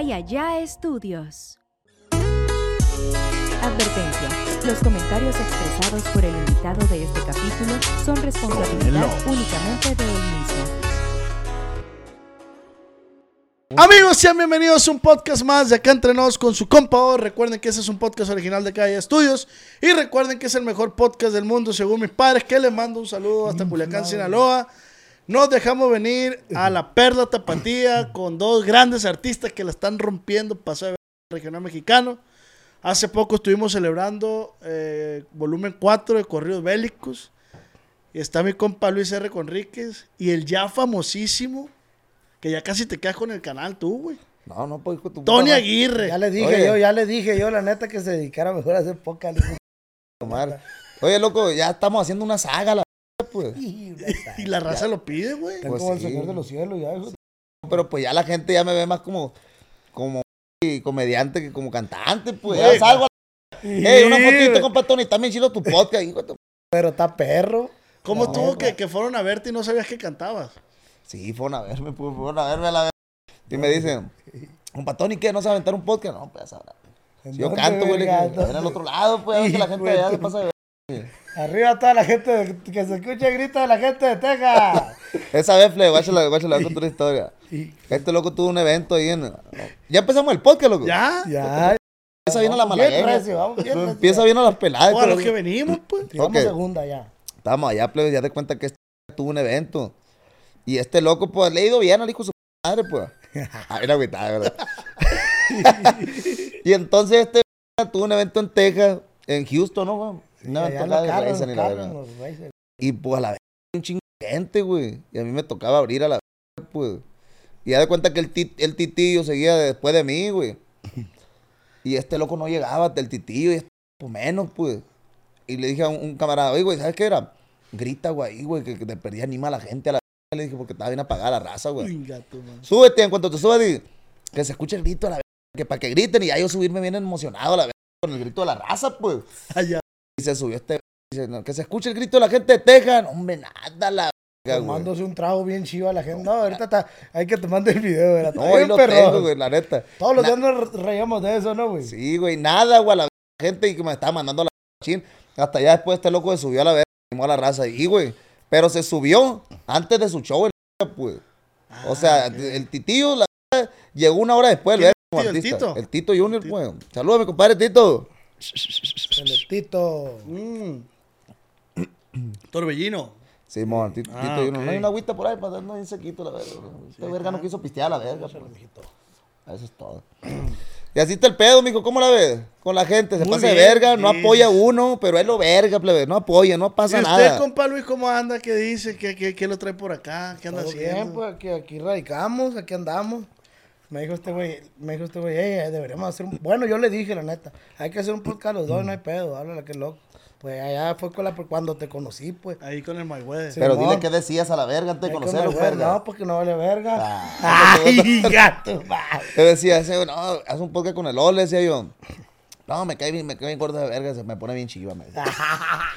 Allá estudios. Advertencia. Los comentarios expresados por el invitado de este capítulo son responsabilidad únicamente de él mismo. Amigos, sean bienvenidos a un podcast más de acá entre nos con su compa. O. Recuerden que ese es un podcast original de Calle Estudios. Y recuerden que es el mejor podcast del mundo según mis padres. Que les mando un saludo hasta Culiacán, Sinaloa. Nos dejamos venir a la Perla Tapatía con dos grandes artistas que la están rompiendo. Pasó de regional mexicano. Hace poco estuvimos celebrando eh, volumen 4 de Corridos Bélicos. Y está mi compa Luis R. Conríquez. Y el ya famosísimo, que ya casi te quedas con el canal tú, güey. No, no, pues hijo tu Tony. Aguirre. Ya le dije Oye. yo, ya le dije yo, la neta, que se dedicara mejor a hacer poca. Oye, loco, ya estamos haciendo una saga, la pues. Y la raza lo pide, güey. Pues como el sí. Señor de los Cielos, ya, hijo. Pero pues ya la gente ya me ve más como, como comediante que como cantante, pues. Ya salgo a Ey, una fotito, compa Tony, también chido tu podcast, hijo de tu- Pero está perro. ¿Cómo No, tuvo que, que fueron a verte y no sabías que cantabas? Sí, fueron a verme, pues, fueron a verme a la vez. Y me dicen, compa Tony, ¿qué? ¿No sabe aventar un podcast? No, pues, ahora. ¿En Si yo canto, güey, ven al otro lado, pues, a ver que la gente allá se pasa de ver. Arriba toda la gente, de- que se escuche el grito de la gente de Texas. Esa vez, Fle, guáchala, guáchala, voy a contar una historia. Este loco tuvo un evento ahí en... Ya empezamos el podcast, loco. ¿Ya? ya. Empieza bien a la Vamos bien malagueña. recio, vamos bien recio. Empieza bien a las peladas. O a los que venimos, pues. Ok. segunda ya. Estábamos allá, plebe, ya te cuenta que este tuvo un evento. Y este loco, pues, le ha ido bien al hijo de su madre, pues. A ver, agüitada, ¿verdad? y entonces este tuvo un evento en Texas, en Houston, ¿no, evento ya acá los carros, los y la carros, verga. los racers. Y pues a la vez un chingo de gente, güey. Y a mí me tocaba abrir a la vez, pues. Y ya de cuenta que el, tit- el titillo seguía después de mí, güey. Y este loco no llegaba, el titillo, y este, pues menos, pues. Y le dije a un, un camarada, oye, güey, ¿sabes qué era? Grita, güey, güey, que, que te perdí anima a la gente a la Le dije, porque estaba bien apagada la raza, güey. Súbete, en cuanto te subas, di, que se escuche el grito a la vez. Que para que griten y ya yo subirme bien emocionado a la vez con el grito de la raza, pues. Allá. Y se subió este. Dice, no, que se escuche el grito de la gente de Texas. Hombre, nada, la. verga. Tomándose un trago bien chido a la gente. No, ahorita está, hay que te mande el video, ¿verdad? No, ahí lo tengo, güey, la neta. Todos los días nos reíamos de eso, ¿no, güey? Sí, güey, nada, güey, a la gente y que me estaba mandando la chin. Hasta ya después este loco se subió a la animó a la raza ahí, güey. Pero se subió antes de su show, el pues. O sea, el titillo la verga, llegó una hora después, el ¿Quién verga, el tío? ¿El. Tito? El Tito Junior, pues. Saludos mi compadre Tito. Celestito. Mm. Torbellino. Simón, Tito, Ah, Tito. No hay una agüita por ahí para darnos un sequito, la verga. Este verga no quiso pistear a la verga, pues. Eso es todo. Y así está el pedo, mijo. ¿Cómo la ves? Con la gente. Se Muy pasa de verga, no sí. apoya a uno, pero es lo verga, plebe. No apoya, no ¿Y pasa usted, nada. compa Luis, cómo anda? ¿Qué dice? ¿Qué, qué, qué lo trae por acá? ¿Qué anda Todo haciendo? bien, pues aquí, aquí radicamos, aquí andamos. Me dijo este güey, me dijo este güey, "Ey, deberíamos hacer un... Bueno, yo le dije, la neta, hay que hacer un podcast los dos, no hay pedo, háblale que loco. Pues allá fue con la, cuando te conocí, pues. Ahí con el Mayweather. Sí. Pero Simón. dile qué decías a la verga antes de conocerlo, verga. No, porque no vale verga. Ah, Ay, gato. Te decía, ese, no, haz un podcast con el Ole, decía yo. No, me cae bien, me cae bien gordo de verga, se me pone bien chiva, me decía.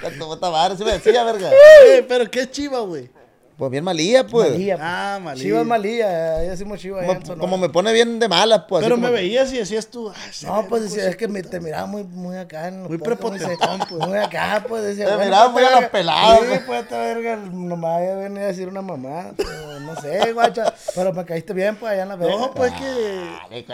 Ya tu puta madre, sí me decía, verga. Eh, pero qué chiva, güey. Pues bien malía, pues. Malía. Ah, malía. Chiva es malía, ahí decimos chiva. allá Como, como me pone bien de malas, pues. así Pero como- me veías y decías tú. "Ah, No, pues decía, es que me, te miraba muy, muy acá en los Muy prepotentón, muy, pues. Muy acá, pues decía. Te bueno, miraba pues, muy a esta la verga- pelada, Sí, pues. pues esta verga, nomás ya venía a decir una mamá. pero no sé, guacha. Pero me caíste bien, pues allá en la verga. No, pues que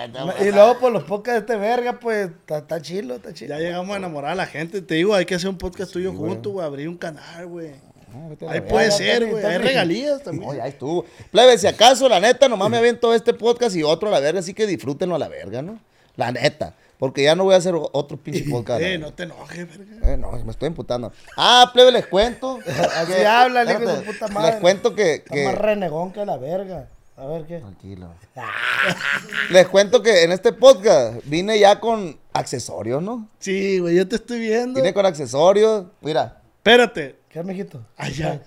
Y luego, pues los podcasts de este verga, pues está está chilo, está chilo. ya llegamos a enamorar a la gente. Te digo, hay que hacer un podcast tuyo juntos, güey. Abrir un canal, güey. No, vete a la Ahí verga. puede ser, güey. Hay regalías también. No, ya estuvo. Plebe, si acaso, la neta, nomás me aviento este podcast y otro a la verga, así que disfrútenlo a la verga, ¿no? La neta. Porque ya no voy a hacer otro pinche podcast. Eh, no te enojes, verga. Eh, no, me estoy imputando. Ah, plebe, les cuento. Así habla hijo de puta madre. Les cuento que. Está que- más renegón que la verga. A ver qué. Tranquilo. les cuento que en este podcast vine ya con accesorios, ¿no? Sí, güey, yo te estoy viendo. Vine con accesorios. Mira, Espérate. ¿Qué, mijito? Allá.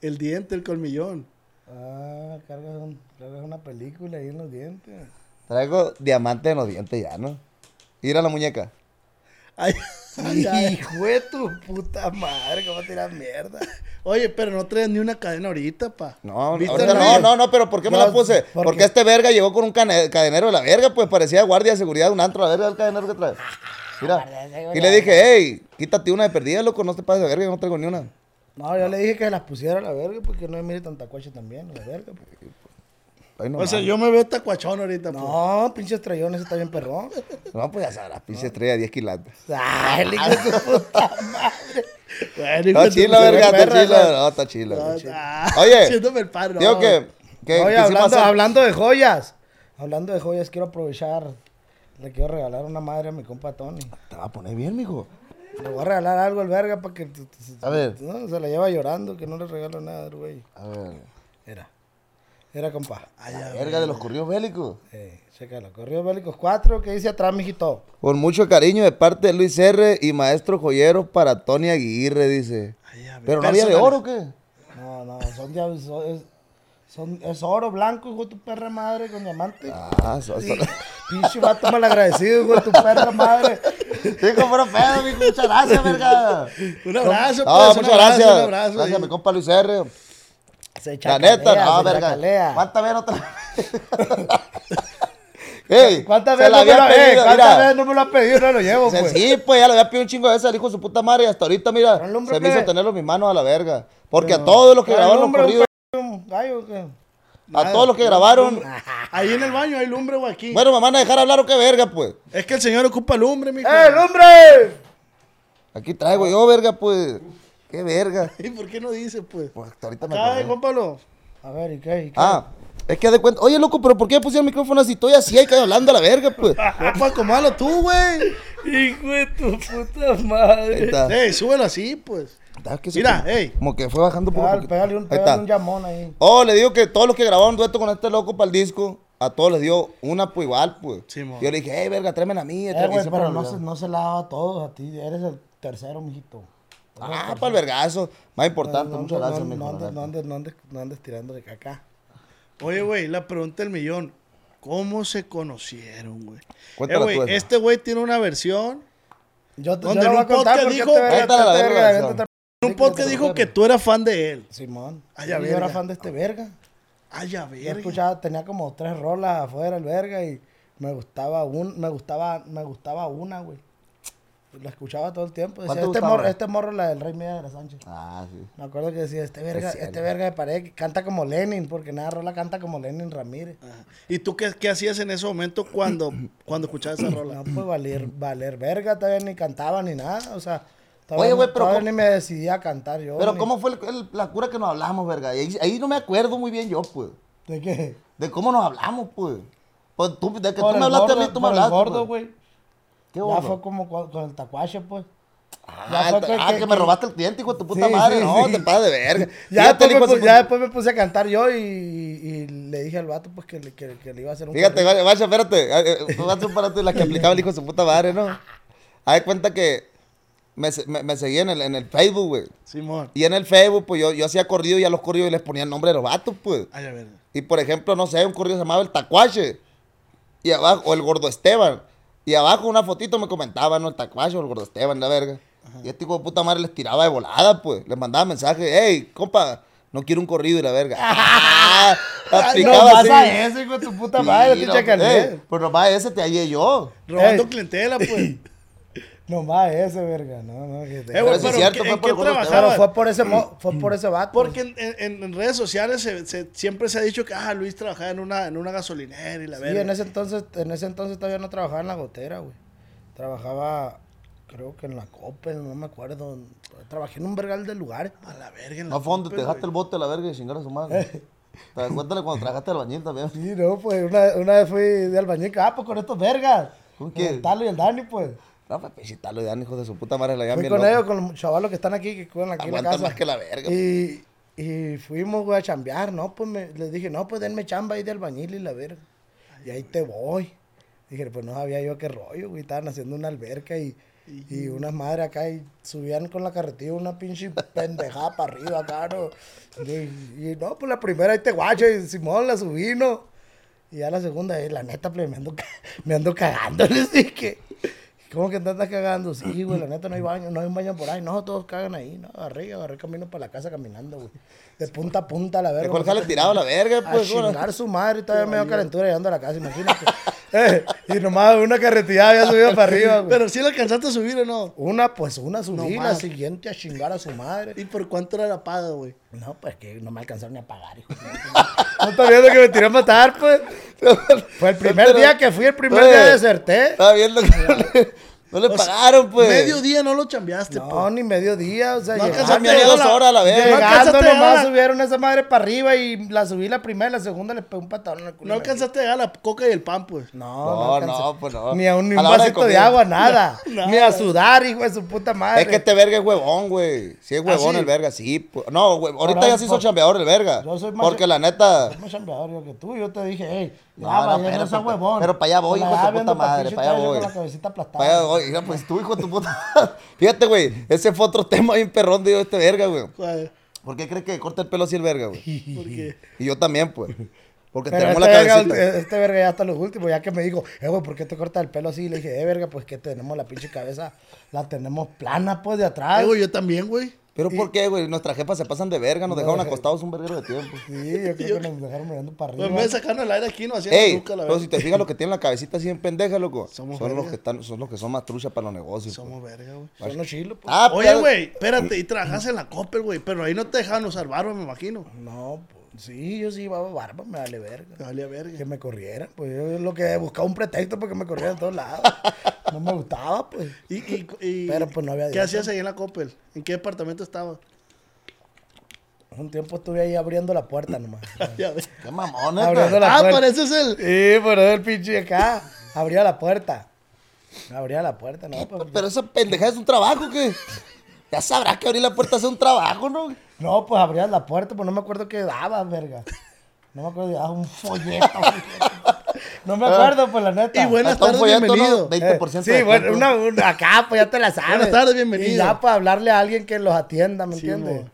El diente, el colmillón. Ah, cargas, un- cargas una película ahí en los dientes. traigo diamante en los dientes ya, ¿no? Mira la muñeca. Ay, ay, ay. Hijo de tu puta madre, cómo tiras mierda. Oye, pero no traes ni una cadena ahorita, pa. No, ¿Viste ahorita no, no, no, pero ¿por qué me la puse? ¿por Porque qué? este verga llegó con un cadenero de la verga, pues parecía guardia de seguridad de un antro, la verga del cadenero que trae. Mira. Y le dije, hey, quítate una de perdida, loco, no te pases de verga, yo no traigo ni una. No, yo le dije que las pusiera a la verga porque no me mire tanta cuacha también, a la verga. pues. Ay, no, O sea, yo me veo tacuachón ahorita, pues. No, pinche estrellón, ese está bien perrón. No, pues ya sabrás, pinche estrella, 10 quilates. Ay, el hijo de su puta madre. Bueno, Está chila, se ve verga, está chila. No, está chila. Está chila. ah, Oye, haciéndome el paro. Digo no. que, que Oye, hablando de joyas. Hablando de joyas, quiero aprovechar. Le quiero regalar una madre a mi compa Tony. Te va a poner bien, mijo. Le voy a regalar algo al verga para que... A ver. No, se la lleva llorando, que no le regalo nada, güey. A ver. Era. Era, compa. La verga de los corridos bélicos. Eh, chécalo. Corridos Bélicos 4, que dice atrás, mijito. Con mucho cariño de parte de Luis R. y Maestro Joyero para Tony Aguirre, dice. Ay, a ver, ¿Pero no había de oro o qué? No, no, son, ya- son- es, son- es oro blanco, hijo de tu perra madre, con diamante. Ah, so- so- Pinche vato malagradecido, de tu perra madre. Dijo, pero pedo, mijo, muchas gracias, verga. Un abrazo, No, pues, muchas gracias. Un abrazo. gracias, mi compa Luis R. Se La chacalea, neta, no, verga. chacalea. ¿Cuántas veces otra Ey, ¿Cuántas veces, la no lo, había eh, pedido, ¿cuántas mira. veces no me lo ha pedido? No lo llevo, Se- pues. Sí, pues ya le había pedido un chingo de veces al hijo de su puta madre y hasta ahorita, mira, se me hizo tenerlo en mis manos a la verga. Porque a todos los que ¿Qué grabaron los corridos, un gallo, o a todos los que grabaron, Ahí en el baño hay lumbre o aquí. bueno, me van a dejar hablar o qué verga, pues. Es que el señor ocupa lumbre, mijo. ¡Eh, el hombre! Aquí traigo yo, verga, pues. Qué verga. ¿Y por qué no dice, pues? Pues hasta ahorita me Ay, acordé. Juan Pablo. A ver, ¿y qué? ¿Y qué? Ah, es que haz de cuenta. Oye, loco, pero ¿por qué puse el micrófono así? Estoy así, hay que hablando a la verga, pues. No, pues acomódalo tú, güey. Hijo de tu puta Ahí madre. Ey, súbelo así, pues. Que Mira, ey. Como que fue bajando Pégale, pégale un, Ahí pégale un llamón ahí. Oh, le digo que todos los que grabaron dueto con este loco para el disco, a todos les dio una pues igual, pues. Sí, yo le dije, hey, verga, tráeme a mí. Eh, güey, pero no se, no se la daba a todos a ti. Eres el tercero, mijito. Ah, para el vergazo. Más importante, no, muchas gracias, no, no, andes, no, andes, no, andes, no andes tirando de caca. Oye, güey, la pregunta del millón. ¿Cómo se conocieron, güey? Eh, güey, este güey tiene una versión. Yo, te- ¿Dónde yo lo voy a contar porque dijo- este este verga, verga, este un podcast dijo que tú eras fan de él. Simón. Ay, ya yo era verga. fan de este verga. Ay, ya Yo verga. escuchaba, tenía como tres rolas afuera el verga y me gustaba un, me gustaba, me gustaba una, güey. La escuchaba todo el tiempo. ¿Cuál Decía, te este gustaba? morro, este morro la del Rey Mía de la Sánchez. Ah, sí. Me acuerdo que decía, este verga, Es este verga de pared que canta como Lenin, porque nada rola canta como Lenin Ramírez. Ajá. ¿Y tú qué, qué hacías en ese momento cuando, cuando escuchabas esa rola? No, pues valer, valer verga, todavía ni cantaba ni nada, o sea, todavía, Oye, güey, no- pero todavía ¿cómo- ni me decidía a cantar yo. Pero ni- ¿cómo fue el- el- la cura que nos hablamos, verga? Ahí, ahí no me acuerdo muy bien yo, pues. ¿De qué? De cómo nos hablamos, pues. Pues tú, de que Por tú me hablaste a mí, tú me por el hablaste. gordo, pues. güey. ¿Qué Ya fue como con el tacuache, pues. Ah, ya fue ah, que- que, me robaste el cliente, hijo de tu puta Sí, madre. sí, no, sí. te pases de verga. Ya, después ya después me puse a cantar yo y, y le dije al vato pues que le, que, que le iba a hacer un Fíjate, vaya, vaya, espérate. eh, eh, Vas a pararte la que aplicaba el hijo de su puta madre, ¿no? Haz cuenta que me, me, me seguía en el, en el Facebook, güey. Simón. Y en el Facebook, pues yo, yo hacía corrido y a los corridos les ponía el nombre de los vatos, pues. Ay, ya verga. Y por ejemplo, no sé, un corrido se llamaba el Tacuache. Y abajo, o el Gordo Esteban. Y abajo una fotito me comentaba, ¿no? El Tacuache o el Gordo Esteban, la verga. Y este hijo de puta madre les tiraba de volada, pues. Les mandaba mensajes, hey, compa, No quiero un corrido y la verga. ¡Ah! Aplicaba No así. pasa eso, hijo de tu puta madre, Sí, te no, chacalé. eh, Pues nomás ese te hallé yo. Robando Ey. clientela, pues. No más ese, verga. No, no. que te- Eh, sí es pero cierto, ¿en qué- fue ¿en por qué? Pero fue por ese, mo- fue por ese vato. Porque en, en- en redes sociales se- se- siempre se ha dicho que ah, Luis trabajaba en una, en una gasolinera y la Sí, verga. en ese entonces, en ese entonces todavía no trabajaba en la gotera, güey. Trabajaba, creo que en la Coppel, no me acuerdo. Trabajé en un vergal de lugares. A la verga. en la No fue donde Coppel, te dejaste güey. el bote a la verga y chingar a su madre. Cuéntale cuando trabajaste al bañil también. Sí, no, pues una, una vez fui de albañil, ah, pues con estos vergas. ¿Con Con quién? el Talo y el Dani, pues. No, pues pechitalo de hijos de su puta madre. La Fui con loco. ellos, con los chavalos que están aquí, que cuidan aquí en la casa. más que la verga. Y, y fuimos, güey, a chambear, ¿no? Pues me, les dije, no, pues denme chamba ahí de albañil y la verga. Y ahí te voy. Dije, pues no sabía yo qué rollo, güey. Estaban haciendo una alberca y, y unas madres acá y subían con la carretilla una pinche pendejada para arriba acá, ¿no? Y, y no, pues la primera ahí te guacho y Simón la subí, ¿no? Y ya la segunda, eh, la neta, pues me ando, me ando cagando. Les dije, ¿cómo que te andas cagando? Sí, güey, la neta no hay baño, no hay un baño por ahí. No, todos cagan ahí, no, agarré, agarré camino para la casa caminando, güey. De punta a punta, la verga. ¿Cuál jale tirado a la verga, A pues? ¿cómo la- chingar su madre y todavía me dio calentura llegando a la casa, imagínate. Eh, y nomás una carretilla había subido para arriba, güey. Pero sí la alcanzaste a subir o no. Una, pues una subí, No la siguiente a chingar a su madre. ¿Y por cuánto era la paga, güey? No, pues que no me alcanzaron ni a pagar, hijo. No está viendo que me tiré a matar, pues. Fue el primer Pero- día que fui, el primer Oye, día deserté. Estaba viendo que no le, no O sea, pagaron, pues. Medio día no lo chambeaste, No, pues. ni medio día, o sea, No Ah, me a dos horas a la verga. No llegando alcanzaste a llegar nomás la- subieron esa madre para arriba y la subí la primera y la segunda le pegué un patadón en el culo. No alcanzaste a llegar la coca y el pan, pues. No, No, no, no, pues no. Ni a un, ni A un la hora de vasito de, agua, nada. Nada. Ni a sudar, hijo de su puta madre. Es que este verga es huevón, güey. Sí es huevón sí? el verga, sí. pues. No, güey, ahorita Ahora, ya se hizo por- chambeador el verga. Yo soy más- Porque la neta... Soy más chambeador yo que tú. Yo te dije, hey, No, no, no pero- huevón. pero pa' allá voy, hijo de tu puta madre, pinche pa' allá voy. Cabecita aplastada. Vaya, oiga, pues tú, hijo de tu puta. Fíjate, güey, ese fue otro tema bien perrón de este verga, güey. ¿Por qué crees que corta el pelo así el verga, güey? Porque Y yo también, pues. Porque Pero tenemos este, la verga, cabecita. este verga ya hasta los últimos, ya que me dijo, eh, güey, ¿por qué te cortas el pelo así? Y le dije, eh, verga, pues que tenemos la pinche cabeza, la tenemos plana, pues, de atrás. Eh, güey, yo también, güey. Pero ¿por qué, güey? Nuestras jefas se pasan de verga, nos dejaron acostados un verguero de tiempo. Sí, yo creo que nos dejaron mirando para Pues arriba. en vez de sacarnos el aire aquí, no hacían Ey, nunca la pero si te fijas lo que tienen la cabecita así en pendeja, loco. Somos son los verga. que están, son los que son más truchas para los negocios. pues. Somos verga, güey. Son los chilos, pues. Ah, Oye, pero- güey, espérate, y trabajas en la Coppel, güey, pero ahí no te dejaban usar barba, me imagino. No, pues, sí, yo sí iba a barba, me vale verga. Te valía verga. Que me corrieran, pues yo lo que buscaba un pretexto para que me corrieran a todos lados. No me gustaba, pues. Y, y, y- Pero, pues, no había ¿Qué hacías ahí en la Coppel? ¿En qué departamento estabas? Un tiempo estuve ahí abriendo la puerta nomás. Ya. Qué mamón, Abriendo la Ah, puerta. pareces el. Sí, pero el pinche acá. Abría la puerta. Abría la puerta, no, pues, Pero esa pendejada es un trabajo, ¿qué? Ya sabrás que abrir la puerta es un trabajo, ¿no? No, pues abrías la puerta, pues no me acuerdo qué daba, verga. No me acuerdo, daba un folleto. no me acuerdo, pues la neta. Y buenas Hasta un tardes, folleto, bienvenido. ¿no? 20% Eh, sí, de bueno, una, una- acá, pues ya te la sabes. Buenas tardes, bienvenido. Y ya para hablarle a alguien que los atienda, ¿me Sí, entiendes? mo.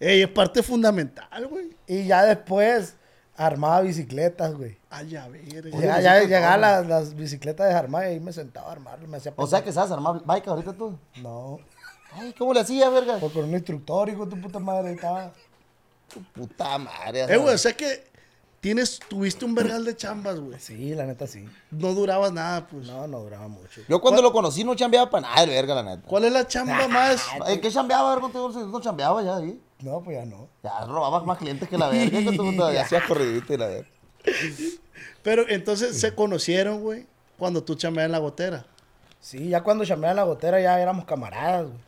Ey, es parte fundamental, güey. y ya después armaba bicicletas, güey. Ay, a ver. Ya, ya llegaban las, las bicicletas desarmadas y ahí me sentaba a armarlo, me hacía O sea que sabes armar bike ahorita tú. No, Ay, ¿cómo le hacías, verga? pues con un instructor, hijo de tu puta madre, estaba. Puta madre. Eh, güey, o sea que tienes, tuviste un vergal de chambas, güey. Sí, la neta sí. No durabas nada, pues. No, no duraba mucho. Yo cuando lo conocí no chambeaba para nada, el verga, la neta. ¿Cuál es la chamba más? ¿En qué chambeaba, verga? contigo? No chambeaba ya ahí. No, pues ya no. Ya robabas más clientes que la verga. Que ya hacías corridito y la verga. Pero entonces se conocieron, güey, cuando tú chambeabas en la gotera. Sí, ya cuando chambeaba en la gotera ya éramos camaradas, güey.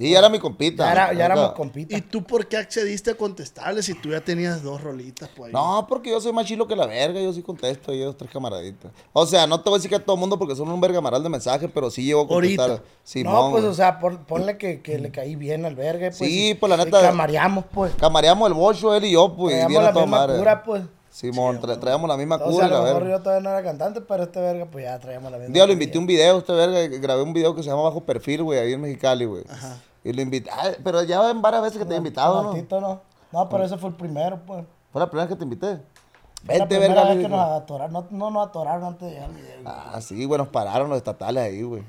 Y ya era mi compita. Ya, era- ya éramos compitas. ¿Y tú por qué accediste a contestarle si tú ya tenías dos rolitas, pues? ahí? No, porque yo soy más chilo que la verga, yo sí contesto y ellos tres camaraditas. O sea, no te voy a decir que a todo el mundo porque son un vergamaral de mensajes, pero sí llego a contestar. Ahorita. Simón, no, pues, güey. o sea, por- ponle que, que le caí bien al verga, pues. Sí, y- pues, la neta- Camareamos, pues. Camareamos el bocho, él y yo, pues, y bien la a toda misma madre. cura, pues. Simón, tra- traíamos la misma O cura sea, a y la lo mejor verga. yo todavía no era cantante, pero este verga, pues ya traíamos la misma Un día lo invité a un video, este verga, grabé un video que se llama Bajo Perfil, güey, ahí en Mexicali, güey. Y lo invité, pero ya en varias veces que te he invitado, ¿no? Tantito, no. No, pero ese fue el primero, pues. Fue la primera vez que te invité. Fue la Vente, primera verga. vez que nos atoraron, no, no nos atoraron antes de llegar al video. Ah, sí, güey, nos pararon los estatales ahí, güey.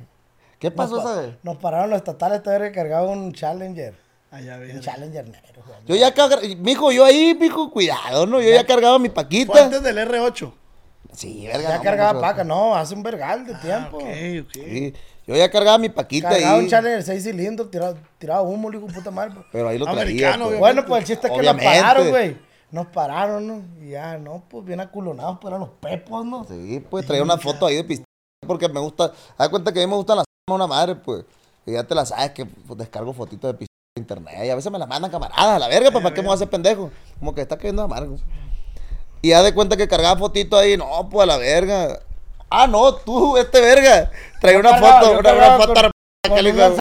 ¿Qué pasó nos, esa vez? nos pararon los estatales, este verga cargaba un Challenger. Allá Un ves. Challenger negro. güey. Yo ya cargaba, mijo, yo ahí, mijo, cuidado, ¿no? Yo ya cargaba mi Fue paquita. antes del R8. Sí, verga. Ya no, cargaba paca, no, hace un vergal de Ah, tiempo. ok, ok. Sí, yo ya cargaba mi paquita Cargaba ahí. un Challenger 6 cilindros, tiraba, tiraba humo, le digo, puta madre. pues. Pero ahí lo traía. Pues. Bueno, pues el chiste es que Obviamente. pararon, güey. Nos pararon, ¿no? Y ya, no, pues bien aculonados, pero eran los pepos, ¿no? Sí, pues traía una foto ahí de pistola porque me gusta. Haz cuenta que a mí me gustan las una madre, pues. Y ya te la sabes que pues, descargo fotitos de pistola de internet. Y a veces me las mandan camaradas a la verga, pues, ¿para qué me voy a hacer pendejo? Como que está cayendo amargo. Y ya de cuenta que cargaba fotito ahí, no, pues a la verga. Ah, no, tú, este verga. Traía una foto, una, una foto. que le madre.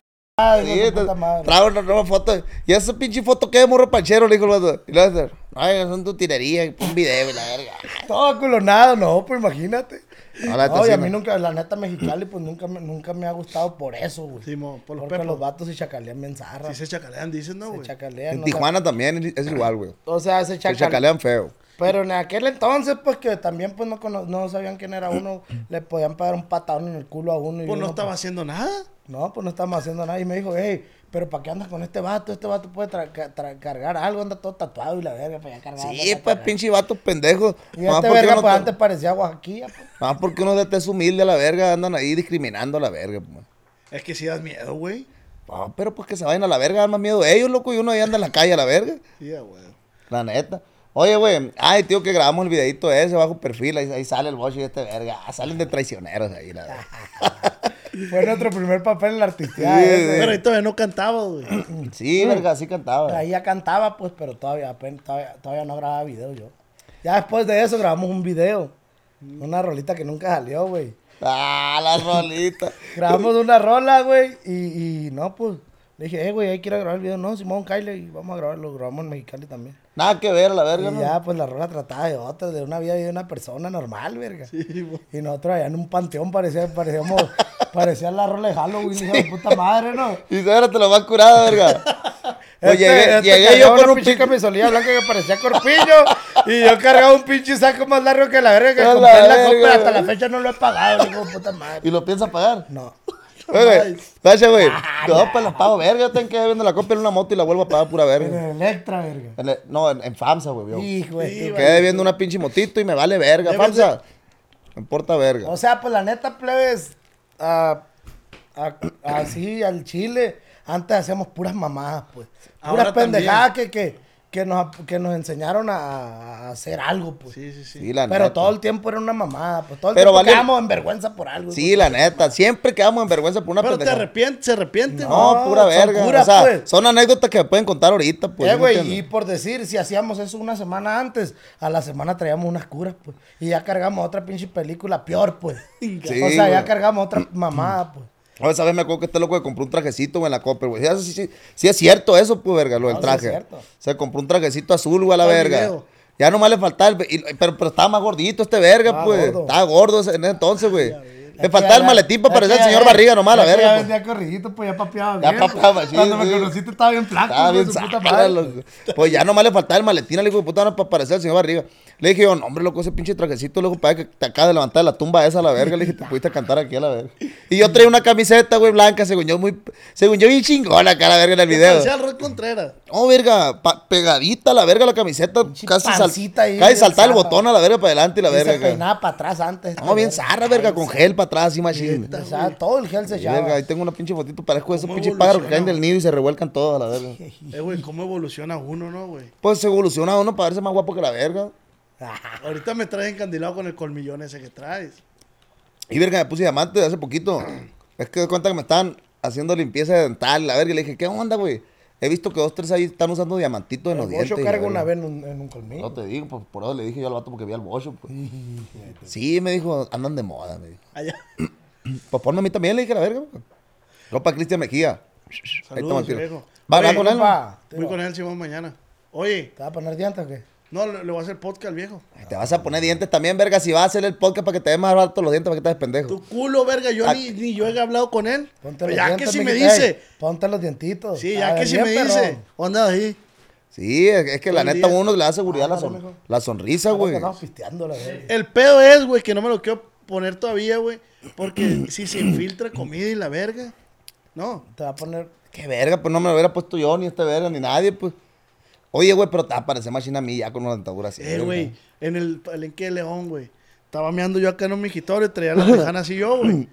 trae una nueva foto. Y esa pinche foto que de morro panchero, le dijo el vato. Y le hace, ay, son tu tirería, un video y la verga. Todo aculonado, no, pues imagínate. No, y a mí nunca, la neta mexicali, pues nunca me, nunca me ha gustado por eso, güey. Sí, mo, por los Porque pepos. los vatos se chacalean bien zarra. Sí se chacalean, dicen, ¿no, se güey? chacalean. En Tijuana también es igual, güey. O sea, se Se chacalean. chacalean feo. Pero en aquel entonces, pues que también pues no, cono- no sabían quién era uno, le podían pegar un patadón en el culo a uno. Y Pues no estaba haciendo nada. No, pues no estábamos haciendo nada. Y me dijo, hey, pero ¿para qué andas con este vato? Este vato puede tra- tra- cargar algo, anda todo tatuado y la verga para allá cargar. Sí, pues pinche vatos pendejos. Y Nomás este porque verga, pues antes parecía Oaxaquilla, pues. nomás porque uno de tez humilde a la verga andan ahí discriminando a la verga. Pues. Es que sí das miedo, güey. No, pero pues que se vayan a la verga, dan más miedo ellos, loco, y uno ahí anda en la calle a la verga. Sí, güey. La neta. Oye, güey, ay, tío, que grabamos el videito ese bajo perfil, ahí, ahí sale el bocho y este verga. Ah, salen de traicioneros ahí, la verga. Fue nuestro primer papel en la artistía. Sí, ese. Pero ahí todavía no cantaba, güey. Sí, verga, así cantaba. Ahí ya cantaba, pues, pero todavía, apenas- todavía, todavía no grababa video yo. Ya después de eso grabamos un video. Una rolita que nunca salió, güey. Ah, la rolita. Grabamos una rola, güey, y, y no, pues, le dije, eh, güey, ahí quiero grabar el video. No, Simón, Kyle, y vamos a grabarlo. Grabamos en Mexicali también. Nada que ver la verga, Y ¿no? ya, pues, la rola trataba de otra, de una vida de una persona normal, verga. Sí, güey. Y nosotros allá en un panteón parecía, parecíamos, parecía la rola de Halloween, hijo de puta madre, ¿no? Y ahora te lo más curada, verga. Pues Este- llegué, este llegué yo con un pinche camisolilla blanca que parecía corpiño y yo cargaba un pinche saco más largo que la verga que la compré en la verga, compra. Hasta la fecha no lo he pagado, hijo de puta madre. ¿Y lo piensa pagar? No. Oye, güey. No, pues la pago verga. Yo tengo que viendo la copia en una moto y la vuelvo a pagar pura En verga. el Electra, verga. En el- no, en, en FAMSA, güey. yo. Hijo de Quedé viendo una pinche motito y me vale verga, FAMSA. Me importa verga. O sea, pues la neta, plebes, ah, ah, así al chile, antes hacíamos puras mamadas, pues. Puras Ahora pendejadas que, que, que, nos, que nos enseñaron a, a hacer algo, pues. Sí, sí, sí. Sí, la Pero neta. todo el tiempo era una mamada, pues. Todo el Pero tiempo vale- quedamos en vergüenza por algo. Sí, la neta. Siempre quedamos en vergüenza por una Pero te arrepientes, se arrepiente, No, güey. pura son verga. puras, o sea, pues. son anécdotas que me pueden contar ahorita, pues. eh, ¿sí me güey, y por decir, si hacíamos eso una semana antes, a la semana traíamos unas curas, pues. Y ya cargamos otra pinche película peor, pues. Sí, o sea, ya cargamos otra mamada, pues. Oye, esa vez me acuerdo que este loco que compró un trajecito, güey, en la Copper, güey. Sí, sí, sí, es cierto eso, pues, verga, lo del No, sí es traje. cierto. Se compró un trajecito azul, güey, a la verga. video. Ya nomás le faltaba el... y- pero, pero estaba más gordito este verga, pues. gordo. Estaba gordo en ese entonces, güey. Le faltaba el ya- maletín para parecer el señor ya- Barriga nomás, a la verga. Ya pues. vendía corridito, pues ya papeaba Ya bien. papeaba, pues. sí, Cuando me sí. conociste estaba bien flaco. Estaba bien su puta sacra, madre. loco. Pues ya nomás le faltaba el maletín al hijo de puta no, para parecer al señor Barriga. Le dije yo, no, hombre, loco, ese pinche trajecito, loco, para que te acaba de levantar de la tumba esa a la verga. Le dije, te pudiste cantar aquí a la verga. Y yo traía una camiseta, güey, blanca, según yo, muy, según yo, bien chingona acá a la verga en el video. Parecía el Rod Contreras. Oh, verga, pa- pegadita a la verga la camiseta, Pinche casi, sal, ahí, casi saltar el botón a la verga para adelante y la Y verga. se peinaba para atrás antes. No, bien zarra, verga, con gel para atrás, y machine. O sea, todo el gel se echaba. ahí tengo una pinche fotito, parezco esos ¿Cómo pinches pájaros que caen del nido y se revuelcan todos a la verga. Eh, güey, ¿cómo evoluciona uno, no, güey? Pues se evoluciona uno para verse más guapo que la verga. Ahorita me traes encandilado con el colmillón ese que traes. Y verga, me puse diamante hace poquito. Es que de cuenta que me estaban haciendo limpieza dental, la verga. Y le dije, ¿qué onda, güey? He visto que dos, tres ahí están usando diamantitos en los El dientes. la carga una vez en un, en un colmillo. No te digo, pues por eso le dije yo al vato porque vi al bocho, pues. Sí, me dijo, andan de moda, me dijo. Allá. Pues ponme a mí también, le dije a la verga. para Cristian Mejía. Ahí Saludos, toma el tiro. viejo. Va a hablar Oye, con él. Voy con él, Simón, mañana. Oye, ¿Te va a poner dientes o qué? No, le, le voy a hacer podcast al viejo. Te vas a poner dientes también, verga. Si vas a hacer el podcast para que te den más barato los dientes, para que te des pendejo. Tu culo, verga, yo Ah. ni, ni yo he hablado con él. Ponte los ya dientes, que si me dice. Ey, ponte los dientitos. Sí, A ya ver, que si me perrón. dice. ¿Dónde ahí? Sí, es, es que la neta día. uno le da seguridad la, Ándale, son- la sonrisa, güey. La. El pedo es, güey, que no me lo quiero poner todavía, güey. Porque si se infiltra comida y la verga. No. Te va a poner. Qué verga, pues no me lo hubiera puesto yo, ni este verga, ni nadie, pues. Oye, güey, pero te va a parecer machina a mí ya con una dentadura así. Eh, güey, en el palenque de León, güey. Estaba meando yo acá en un mijitorio, traía la tejana así yo, güey.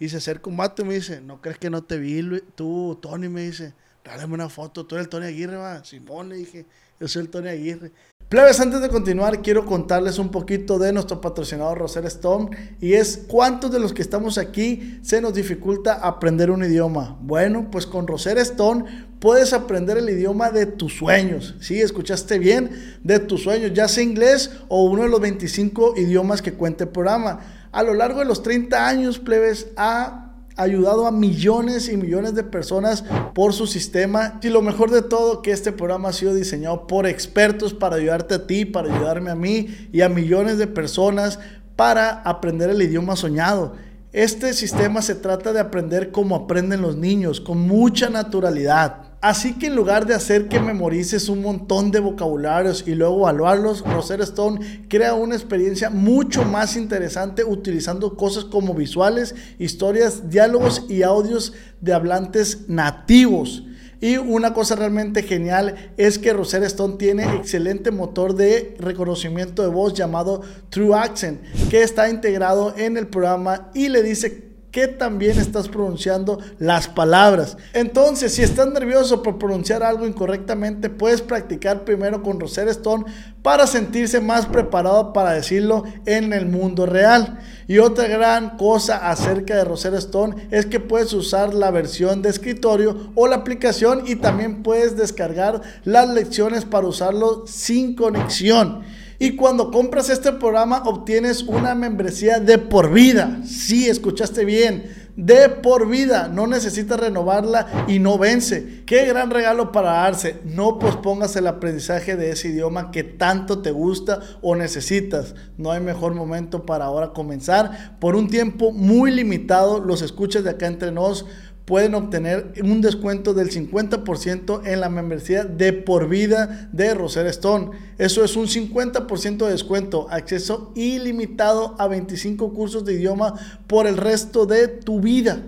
y se acerca un vato y me dice, ¿no crees que no te vi, Luis? tú, Tony? Me dice, dale una foto, tú eres el Tony Aguirre, va. Simón, le dije, yo soy el Tony Aguirre. Plebes, antes de continuar, quiero contarles un poquito de nuestro patrocinador Roser Stone y es cuántos de los que estamos aquí se nos dificulta aprender un idioma. Bueno, pues con Roser Stone puedes aprender el idioma de tus sueños. Sí, escuchaste bien, de tus sueños, ya sea inglés o uno de los 25 idiomas que cuenta el programa. A lo largo de los 30 años, plebes, ha ayudado a millones y millones de personas por su sistema. Y lo mejor de todo, que este programa ha sido diseñado por expertos para ayudarte a ti, para ayudarme a mí y a millones de personas para aprender el idioma soñado. Este sistema se trata de aprender como aprenden los niños, con mucha naturalidad. Así que en lugar de hacer que memorices un montón de vocabularios y luego evaluarlos, Rosetta Stone crea una experiencia mucho más interesante utilizando cosas como visuales, historias, diálogos y audios de hablantes nativos. Y una cosa realmente genial es que Rosetta Stone tiene excelente motor de reconocimiento de voz llamado True Accent, que está integrado en el programa y le dice que también estás pronunciando las palabras. Entonces, si estás nervioso por pronunciar algo incorrectamente, puedes practicar primero con Rosetta Stone para sentirse más preparado para decirlo en el mundo real. Y otra gran cosa acerca de Rosetta Stone es que puedes usar la versión de escritorio o la aplicación y también puedes descargar las lecciones para usarlo sin conexión. Y cuando compras este programa obtienes una membresía de por vida. Sí, escuchaste bien. De por vida. No necesitas renovarla y no vence. Qué gran regalo para darse. No pospongas el aprendizaje de ese idioma que tanto te gusta o necesitas. No hay mejor momento para ahora comenzar. Por un tiempo muy limitado, los escuchas de acá entre nos pueden obtener un descuento del 50% en la membresía de por vida de Rosetta Stone. Eso es un 50% de descuento, acceso ilimitado a 25 cursos de idioma por el resto de tu vida.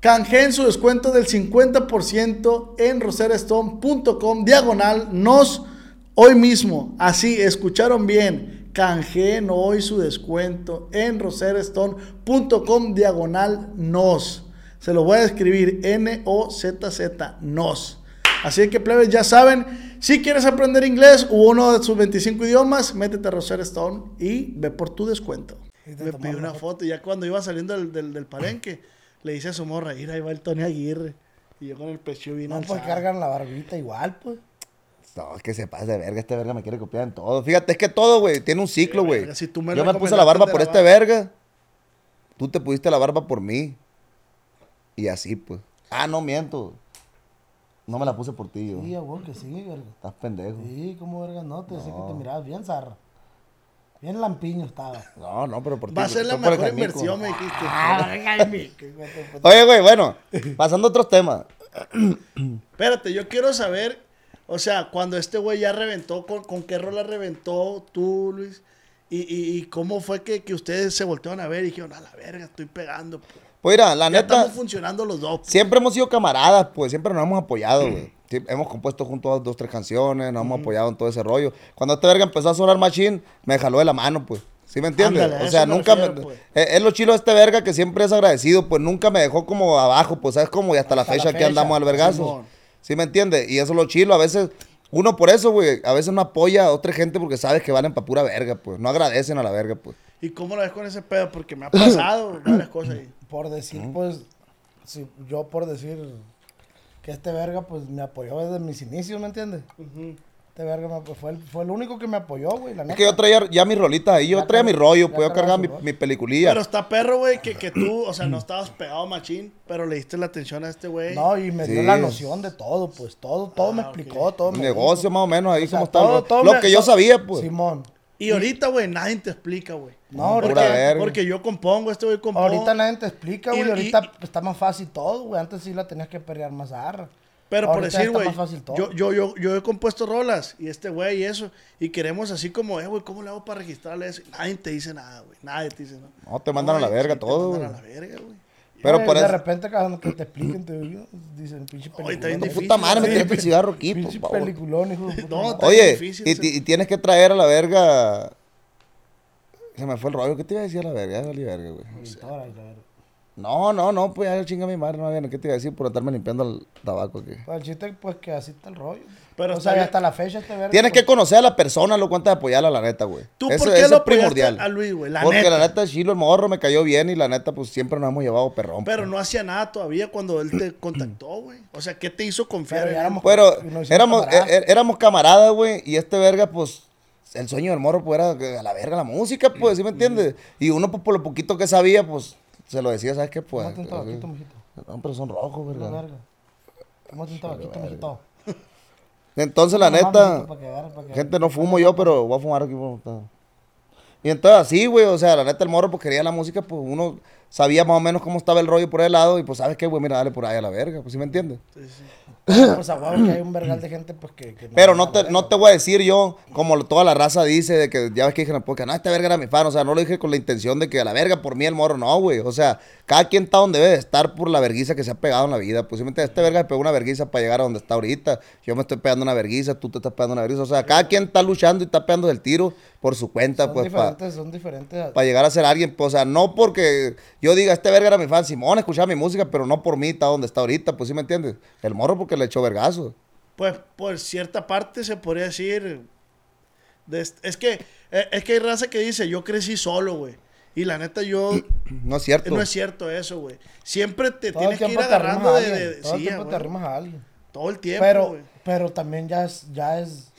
Canjeen su descuento del 50% en roserastone.com diagonal nos hoy mismo. Así, escucharon bien. Canjeen hoy su descuento en roserastone.com diagonal nos. Se lo voy a escribir N-O-Z-Z, NOS. Así que, plebes, ya saben, si quieres aprender inglés u uno de sus 25 idiomas, métete a Rosetta Stone y ve por tu descuento. Me pidió una foto y ya cuando iba saliendo del, del, del palenque, le dice a su morra, ir ahí va el Tony Aguirre. Y yo con el pecho bien No, pues cargan la barbita igual, pues. No, es que se pasa de verga. Este verga me quiere copiar en todo. Fíjate, es que todo, güey, tiene un ciclo, Sí, güey. verga, si tú me Yo me puse la barba por la este verga. Tú te pusiste la barba por mí. Y así, pues. Ah, no miento. No me la puse por ti, yo. Sí, huevo que sí, verga. Estás pendejo. Sí, como verga, no, te decía que te mirabas bien zarra. Bien lampiño estaba. No, no, pero por ti. Va a ser la mejor inversión, me dijiste. Ah. Oye, güey, bueno, pasando a otros temas. Espérate, yo quiero saber, o sea, cuando este güey ya reventó, ¿con, con qué rola reventó tú, Luis? Y, y, y cómo fue que, que ustedes se voltearon a ver y dijeron, a la verga, estoy pegando. pues". Pues mira, la Ya neta, estamos funcionando los dos. pues. siempre hemos sido camaradas, pues siempre nos hemos apoyado, güey. Sí, hemos compuesto juntos dos, tres canciones, nos hemos apoyado en todo ese rollo. Cuando este verga empezó a sonar machine, me jaló de la mano, pues. ¿Sí me entiendes? Ándale, o sea, me nunca refiero, me... pues. eh, Es lo chilo de este verga que siempre es agradecido, pues nunca me dejó como abajo, pues, ¿sabes cómo? Y hasta, la fecha que andamos al vergazo. ¿Sí me entiendes? Y eso es lo chilo. A veces, uno por eso, güey, a veces no apoya a otra gente porque sabes que valen pa' pura verga, pues. No agradecen a la verga, pues. ¿Y cómo lo ves con ese pedo? Porque me ha pasado varias cosas ahí. Por decir, pues, si yo por decir que este verga, pues, me apoyó desde mis inicios, ¿me entiendes? Este verga me- fue, el, fue el único que me apoyó, güey, la Es neta. que yo traía ya mis rolitas ahí, yo Ya traía mi rollo, pues yo cargaba mi, peliculilla. Pero está perro, güey, que, que tú, o sea, no estabas pegado machín, pero le diste la atención a este güey. No, y me dio la noción de todo, pues, todo, todo me Ah, ok. explicó, todo Un me negocio dijo. más o menos ahí O sea, como está. el todo- todo lo me- que yo sabía, pues. Simón. Y ahorita, güey, nadie te explica, güey. No, porque, porque yo compongo, este güey compone. Ahorita nadie te explica, güey. y- Ahorita está más fácil todo, güey. Antes sí la tenías que pelear más arra. Pero por decir, güey, yo, yo, yo, yo he compuesto rolas y este güey y eso, y queremos así como, eh, güey, ¿cómo le hago para registrarle eso? Nadie te dice nada, güey, nadie te dice nada. No, te mandan a la verga te todo, mandan güey. a la verga, güey. Pero Oye, por de eso. repente, cabrón, que te expliquen, te digo, dicen pinche Oye, peliculón. difícil. Puta madre, me tiraste el cigarro aquí, Pinche peliculón, hijo de puta No, está Oye, difícil y, y tienes que traer a la verga. Se me fue el rollo. ¿Qué te iba a decir a la verga? Ya verga, güey. No, no, no, pues ya chinga mi madre, no viene. ¿Qué te iba a decir por estarme limpiando el tabaco aquí? Pues el chiste, pues que así está el rollo. Pero o está sea, bien. hasta la fecha este verga. Tienes pues, que conocer a la persona, lo cuenta de apoyarla, la neta, güey. ¿Tú Eso- por qué eso lo es apoyaste a Luis, güey? La Porque neta. la neta, Chilo, el morro me cayó bien y la neta, pues siempre nos hemos llevado perrón. Pero pues. no hacía nada todavía cuando él te contactó, güey. O sea, ¿qué te hizo confiar Pero en ya él? éramos- Pero éramos, camaradas. é- é- éramos camaradas, güey, y este verga, pues, el sueño del morro, pues, era que a la verga la música, pues, ¿sí me entiendes? Y uno, pues, por lo poquito que sabía, pues, se lo decía, ¿sabes qué? Pues, Tómate un tabaquito, mijito. no, pero son rojos, La verga. verga. Tómate un tabaquito, mijito. Entonces, la neta, gente, no fumo yo, pero voy a fumar aquí. por- Y entonces, así, güey, o sea, la neta, el morro, pues, quería la música, pues, uno sabía más o menos cómo estaba el rollo por el lado, y pues, ¿sabes qué, güey? Mira, dale por ahí a la verga, pues, ¿sí me entiendes? Pues a huevo que hay un vergal de gente, pues que. que Pero no te, no te voy a decir yo, como toda la raza dice, de que ya ves que dije en el podcast, no, este verga era mi fan, o sea, no lo dije con la intención de que a la verga por mí el morro, no, güey, o sea, cada quien está donde debe de estar por la verguiza que se ha pegado en la vida, pues simplemente este verga se pegó una verguiza para llegar a donde está ahorita, yo me estoy pegando una verguiza, tú te estás pegando una verguiza, o sea, cada quien está luchando y está pegando el tiro por su cuenta, Son pues, para diferentes, son diferentes. llegar a ser alguien, pues, o sea, no porque yo diga, este verga era mi fan, Simón escuchaba mi música, pero no por mí está donde está ahorita, pues, ¿sí me entiendes? El morro porque le echó vergazo. Pues por cierta parte se podría decir. es que eh, es que hay raza que dice, yo crecí solo, güey. Y la neta, yo. No es cierto. no es cierto eso, güey. Siempre te Todo tienes que ir agarrando de. de- Todo el tiempo güey. te arrimas a alguien. Todo el tiempo, Pero, güey. pero también ya es, ya es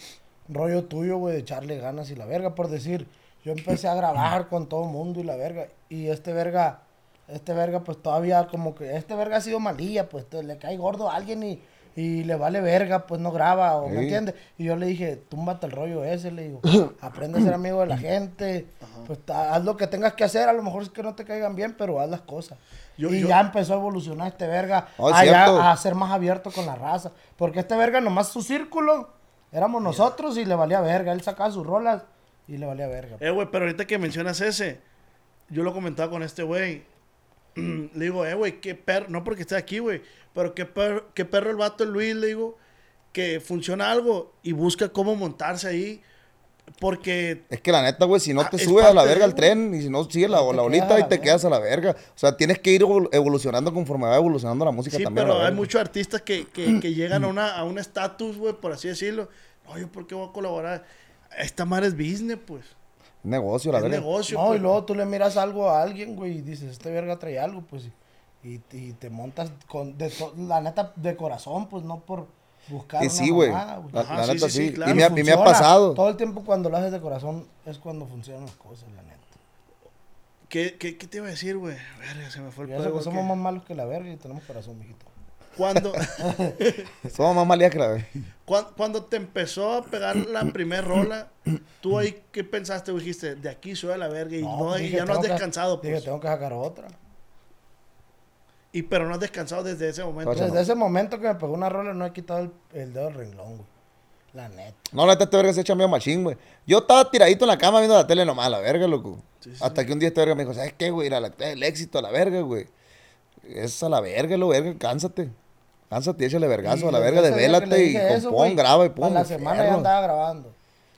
rollo tuyo, güey, de echarle ganas y la verga. Por decir, yo empecé a grabar con todo el mundo y la verga. Y este verga, este verga, pues todavía como que, este verga ha sido malilla, pues le cae gordo a alguien y, y le vale verga, pues no graba, o Sí. me entiendes. Y yo le dije, túmbate el rollo ese, le digo, aprende a ser amigo de la gente, pues ta- haz lo que tengas que hacer, a lo mejor es que no te caigan bien, pero haz las cosas. Yo- y yo- ya empezó a evolucionar este verga, Oh, ya- a ser más abierto con la raza. Porque este verga, nomás su círculo, éramos nosotros y le valía verga. Él sacaba sus rolas y le valía verga. Eh, güey, pero ahorita que mencionas ese, yo lo comentaba con este güey. le digo, eh, güey, qué perro, no porque esté aquí, güey, pero qué perro, qué perro el vato el Luis, le digo, que funciona algo y busca cómo montarse ahí. Porque Es que la neta, güey, si no Ah, te es subes a la verga al tren y si no sigues la, Te la quedas olita a y te verga. quedas a la verga. O sea, tienes que ir evol- evolucionando conforme va evolucionando la música sí, también. pero hay muchos artistas que, que, que llegan a una a un estatus, güey, por así decirlo. No, yo por qué voy a colaborar. Esta madre es business, pues. Negocio, la es verga. negocio. No, pues. y luego tú le miras algo a alguien, güey, y dices, este verga trae algo, pues. Y, y te montas con, de to- la neta, de corazón, pues, no por buscar Y una sí, güey. La, Ajá, la sí, neta sí, sí. sí, claro. y, me, ha- y me ha pasado. Todo el tiempo cuando lo haces de corazón es cuando funcionan las cosas, la neta. ¿Qué, qué, qué te iba a decir, güey? Verga, se me fue el pedo, que somos que- más malos que la verga y tenemos corazón, mijito. Cuando, Somos más malías que la cuan- cuando te empezó a pegar la primer rola, tú ahí, ¿qué pensaste? Dijiste, de aquí soy a la verga y, no, pues y dije, ya no has que- descansado, Dije, pues. tengo que sacar otra. Y pero no has descansado desde ese momento. Oye, Desde ese momento que me pegó una rola no he quitado el, el dedo del renglón, güey. La neta. No, la neta, este verga se echa medio machín, güey. Yo estaba tiradito en la cama viendo la tele nomás, la verga, loco. Hasta que un día este verga me dijo, ¿sabes qué, güey? La- la- El éxito a la verga, güey. Es a la verga, lo verga, cánsate. Cánsate, échale vergazo a la verga, desvélate y eso, compón, graba y pum. para la semana ya fierro. andaba grabando.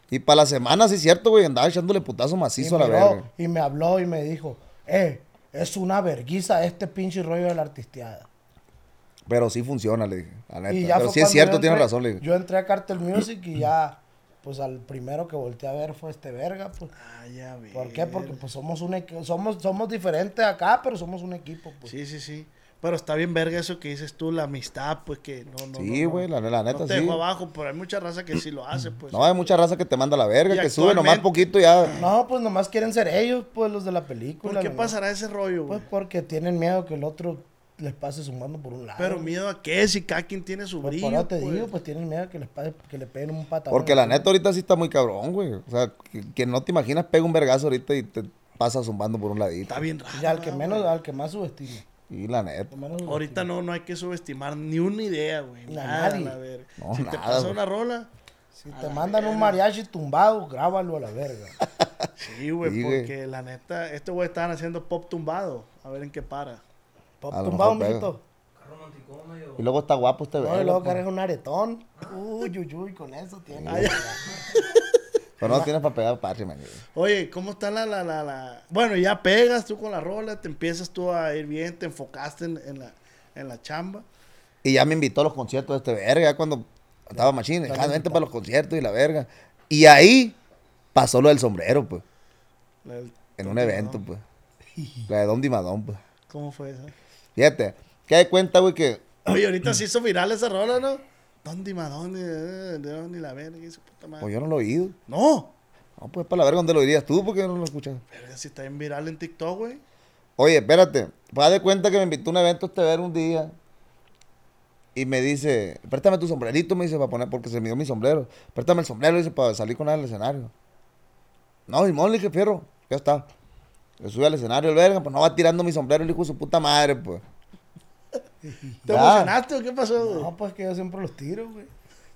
Y para la semana, sí es cierto, güey, andaba echándole putazo Y, macizo a la miró, verga. y me habló y me dijo, eh, es una verguiza este pinche rollo de la artisteada. Pero sí funciona, le dije, la neta. Y ya Pero sí es cierto, entré- razón, le dije. Yo entré a Cartel Music y ya, pues al primero que volteé a ver fue este verga, pues. Ah, ya. ¿Por qué? Porque pues somos un somos, somos diferentes acá, pero somos un equipo, pues. Sí, sí, sí. Pero está bien verga eso que dices tú, la amistad, pues que no, no. Sí, no, güey, no, la, la neta no te sí. dejo abajo, pero hay mucha raza que sí lo hace, pues. No, hay mucha raza que te manda a la verga, Y que sube nomás poquito ya. No, pues nomás quieren ser ellos, pues los de la película. ¿Por qué ¿no? pasará ese rollo, güey? Pues porque tienen miedo que el otro les pase sumando por un lado. Pero miedo a qué, si cada quien tiene su Pues brillo. por te pues. digo, pues tienen miedo que les pase, que le peguen un patadón. Porque la neta ahorita sí está muy cabrón, güey. O sea, que, que no te imaginas pega un vergazo ahorita y te pasa zumbando por un ladito. Está bien raro. Y al que ¿no, menos, güey? al que más subestima. Y la neta. Ahorita no, no hay que subestimar ni una idea, güey. Nada, nadie. la verga. No, si te pasa güey. una rola, Si te mandan un mariachi tumbado, grábalo a la verga. sí, güey, Sí, güey. porque la neta, estos güeyes estaban haciendo pop tumbado. A ver en qué para. Pa- A Tumbado, mijito. Y luego está guapo este No, y luego pues. cargas un aretón. Uy, uy, uy, con eso tiene. Pero no tienes para pegar patria, man. Oye, ¿cómo está la, la, la, la- Bueno, ya pegas tú con la rola, te empiezas tú a ir bien, te enfocaste en, en la, en la chamba. Y ya me invitó a los conciertos de este verga, ya cuando estaba machine. "Ah, vente para los conciertos y la verga. Y ahí pasó lo del sombrero, pues. Del- En un evento, pues. La de Don Dimadón, pues. ¿Cómo fue eso? Fíjate, que de cuenta, güey, que Oye, ahorita se hizo viral esa rola, ¿no? ¿Dónde, Madonna? ¿De dónde la verga? y su puta madre. pues yo no lo he oído. No. No, pues para la verga, ¿dónde lo dirías tú? Porque yo no lo escuchas. Verga, si está bien viral en TikTok, güey. Oye, espérate. Pues haz de cuenta que me invitó a un evento este ver un día. Y me dice, préstame tu sombrerito, me dice, para poner, porque se me dio mi sombrero. Préstame el sombrero, dice, para salir con él al escenario. No, Simón, le dije, fierro, ya está. Le sube al escenario el verga, pues no va tirando mi sombrero el hijo de su puta madre, pues. ¿Te Ya. emocionaste o qué pasó, güey? No, pues que yo siempre los tiro, güey.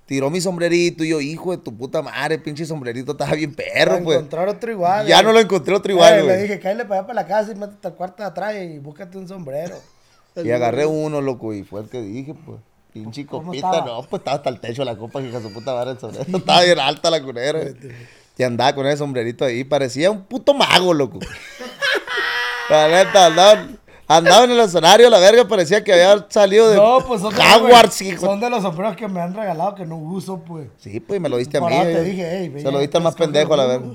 Tiró mi sombrerito y yo, hijo de tu puta madre, pinche sombrerito, estaba bien perro, pues. encontrar otro igual. Ya güey. no lo encontré otro Eh, igual, Le güey. dije, cállate para allá para la casa y métete al cuarto de atrás y búscate un sombrero. Y agarré uno, loco, y fue el que dije, pues. Pinche ¿Cómo copita, estaba? no, pues estaba hasta el techo de la copa, que su puta madre el sombrero. estaba bien alta la culera. Y andaba con ese sombrerito ahí, parecía un puto mago, loco. la neta, andaba, andaba en el escenario, la verga, parecía que había salido de No, pues son de, hijo. son de los sombreros que me han regalado que no uso, pues. Sí, pues, y me lo diste a mí. te eh. dije, ey, ve, Se lo diste al más pendejo, la verga.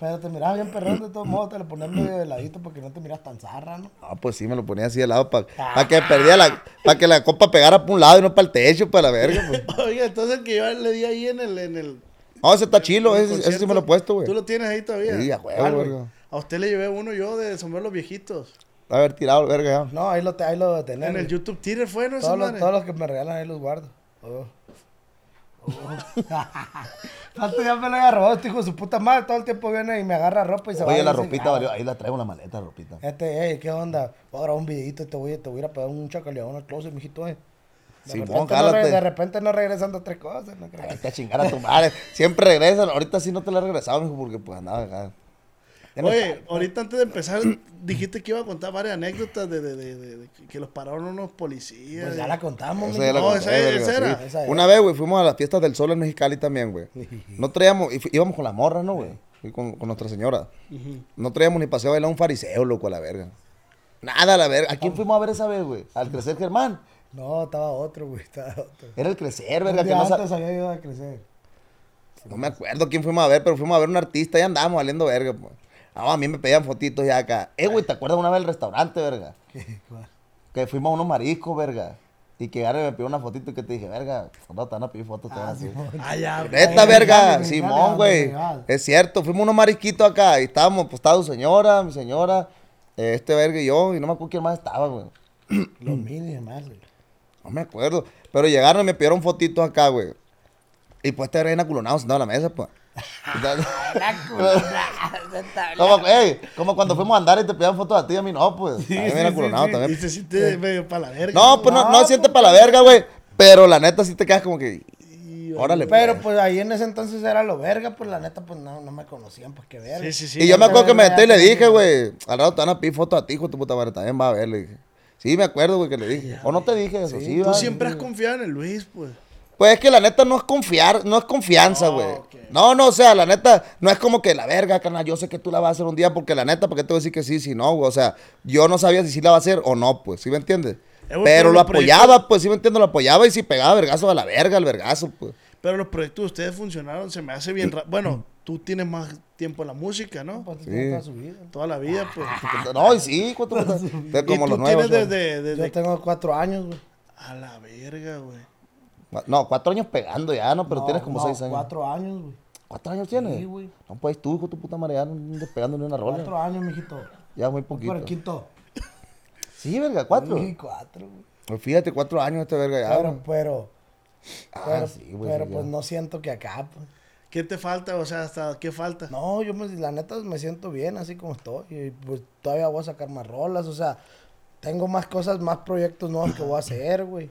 Pero te mirabas bien perrón de todos modos, te lo ponías medio de ladito porque no te miras tan zarra, ¿no? No, pues sí, me lo ponía así de lado para que perdía la, para que la copa pegara por un lado y no para el techo, para la verga, pues. Oiga, entonces que yo le di ahí en el... En el No, ese está chilo, ese, ese sí me lo he puesto, güey. ¿Tú lo tienes ahí todavía? Sí, a huevo. A usted le llevé uno yo de sombrero los viejitos. A ver, tirado, verga, ya. No, ahí lo, te- ahí lo tener. En el. YouTube Twitter fue, ¿no? Todos, los, todos los que me regalan ahí los guardo. Oh. Oh. Tanto ya me lo había robado este hijo de su puta madre. Todo el tiempo viene y me agarra ropa y se va. Oye, la ropita "Ah, valió. Ahí la traigo la maleta, la ropita. Este, hey, ¿qué onda? Voy a grabar un videito y te voy, te voy a ir a pegar un chacaleón al closet, mijito. eh. De, Simón, repente no de repente no regresan dos tres cosas. No creo. Ay, te a chingar a tu madre. Siempre regresan. Ahorita sí no te la he regresado, mijo, porque pues andaba acá. Oye, ahorita antes de empezar, dijiste que iba a contar varias anécdotas de, de, de, de- de que los pararon unos policías. Pues ya la contamos, Esa No, esa- esa era. sí. Esa era. Una vez, güey, fuimos a las fiestas del sol en Mexicali también, güey. No traíamos, íbamos con la morra, ¿no, güey? Con, con nuestra señora. No traíamos ni paseo a bailar un fariseo, loco, a la verga. Nada, a la verga. ¿A quién fuimos a ver esa vez, güey? Al crecer Germán. No, estaba otro, güey. Estaba otro. Era el crecer, verga, que día no, antes había ido a crecer. no me acuerdo quién fuimos a ver, pero fuimos a ver un artista y andábamos valiendo verga, pues. No, a mí me pedían fotitos ya acá. Eh, güey, ¿te acuerdas una vez del restaurante, verga? ¿Qué? ¿Cuál? Que fuimos a unos mariscos, verga. Y que Gary me pidió una fotito y que te dije, verga, no te van a pedir fotos, te a. Ah, ya. Neta, verga, Simón, güey. Es cierto, fuimos unos marisquitos acá y estábamos, pues estaba su señora, mi señora, eh, este verga y yo, y no me acuerdo quién más estaba, güey. Los mil y demás, güey. No me acuerdo. Pero llegaron y me pidieron fotitos acá, güey. Y pues este reina culonado sentado en la mesa, pues. como, ey, como cuando fuimos a andar y te pedían fotos a ti y a mí no, pues. Sí, a mí sí, era sí, culonado sí. también. Y se siente medio para la verga. No, pues no, no, No, siente pues, para la verga, güey. Pero la neta sí te quedas como que. Órale, Pero pues. pues ahí en ese entonces era lo verga, pues la neta, pues no, no me conocían, pues qué verga. Sí, sí, sí. y yo me acuerdo que me metí y le dije, güey, al rato te van a pedir fotos a ti, hijo de tu puta madre, también va a ver, le dije. Sí, me acuerdo, güey, que le dije. O no te dije eso, sí, Tú va. siempre has confiado en el Luis, pues. Pues es que la neta no es confiar, no es confianza, güey. No, no, o sea, la neta, no es como que la verga, carnal, yo sé que tú la vas a hacer un día, porque la neta, ¿por qué te voy a decir que sí, si no, güey? O sea, yo no sabía si sí la va a hacer o no, pues, ¿sí me entiendes? Pero lo apoyaba, proyectos- pues, sí me entiendo, lo apoyaba y si pegaba vergazo a la verga, al vergazo, pues. Pero los proyectos de ustedes funcionaron, se me hace bien ra- Bueno, tú tienes más tiempo en la música, ¿no? Pues, Sí. toda su vida. Toda la vida, pues. No, y sí, ¿cuánto puta? De como y los nuevos. tienes desde, desde- Yo tengo cuatro años, güey. A la verga, güey. No, cuatro años pegando ya, ¿no? Pero No, tienes como no, seis años. Cuatro años, güey. ¿Cuatro años tienes? Sí, güey. No, pues tú, hijo tu puta madre, ya no andes pegando ni una rola. Cuatro años, mijito. Ya muy Por poquito. el quinto. Sí, verga, cuatro. Sí, cuatro, güey. Pues fíjate, cuatro años este verga ya. Pero, pero, Ah, pero, sí, güey. pero sí, pues ya. no siento que acá, pues. ¿Qué te falta? O sea, ¿hasta qué falta? No, yo me, la neta me siento bien así como estoy. Y pues todavía voy a sacar más rolas, o sea, tengo más cosas, más proyectos nuevos que voy a hacer, güey.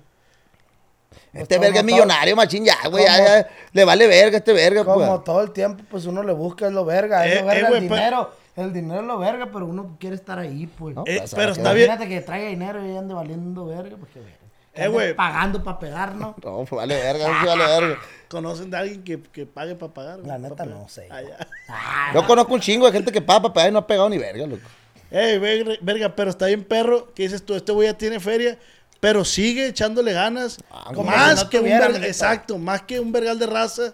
Este Pues verga es millonario, machín, ya, güey. Ya, ya, le vale verga este verga, Como pues. todo el tiempo, pues uno le busca es lo verga, es Eh, lo verga eh, el pues- dinero. El dinero es lo verga, pero uno quiere estar ahí, pues. ¿No? Eh, Pues, pero está bien. Imagínate que traiga dinero y ande valiendo verga, pues qué verga. Eh, güey. Pagando para pegar, ¿no? No, pues vale verga, sí vale verga. ¿Conocen de alguien que, que pague para pagar? La neta Pa' pagar. no sé. Ah, ya. Yo conozco un chingo de gente que paga para pegar y no ha pegado ni verga, loco. Ey, verga, verga, pero está bien perro que dices tú, este güey ya tiene feria, pero sigue echándole ganas. como más no que un tuviera, verga- mi neta. exacto, más que un vergal de raza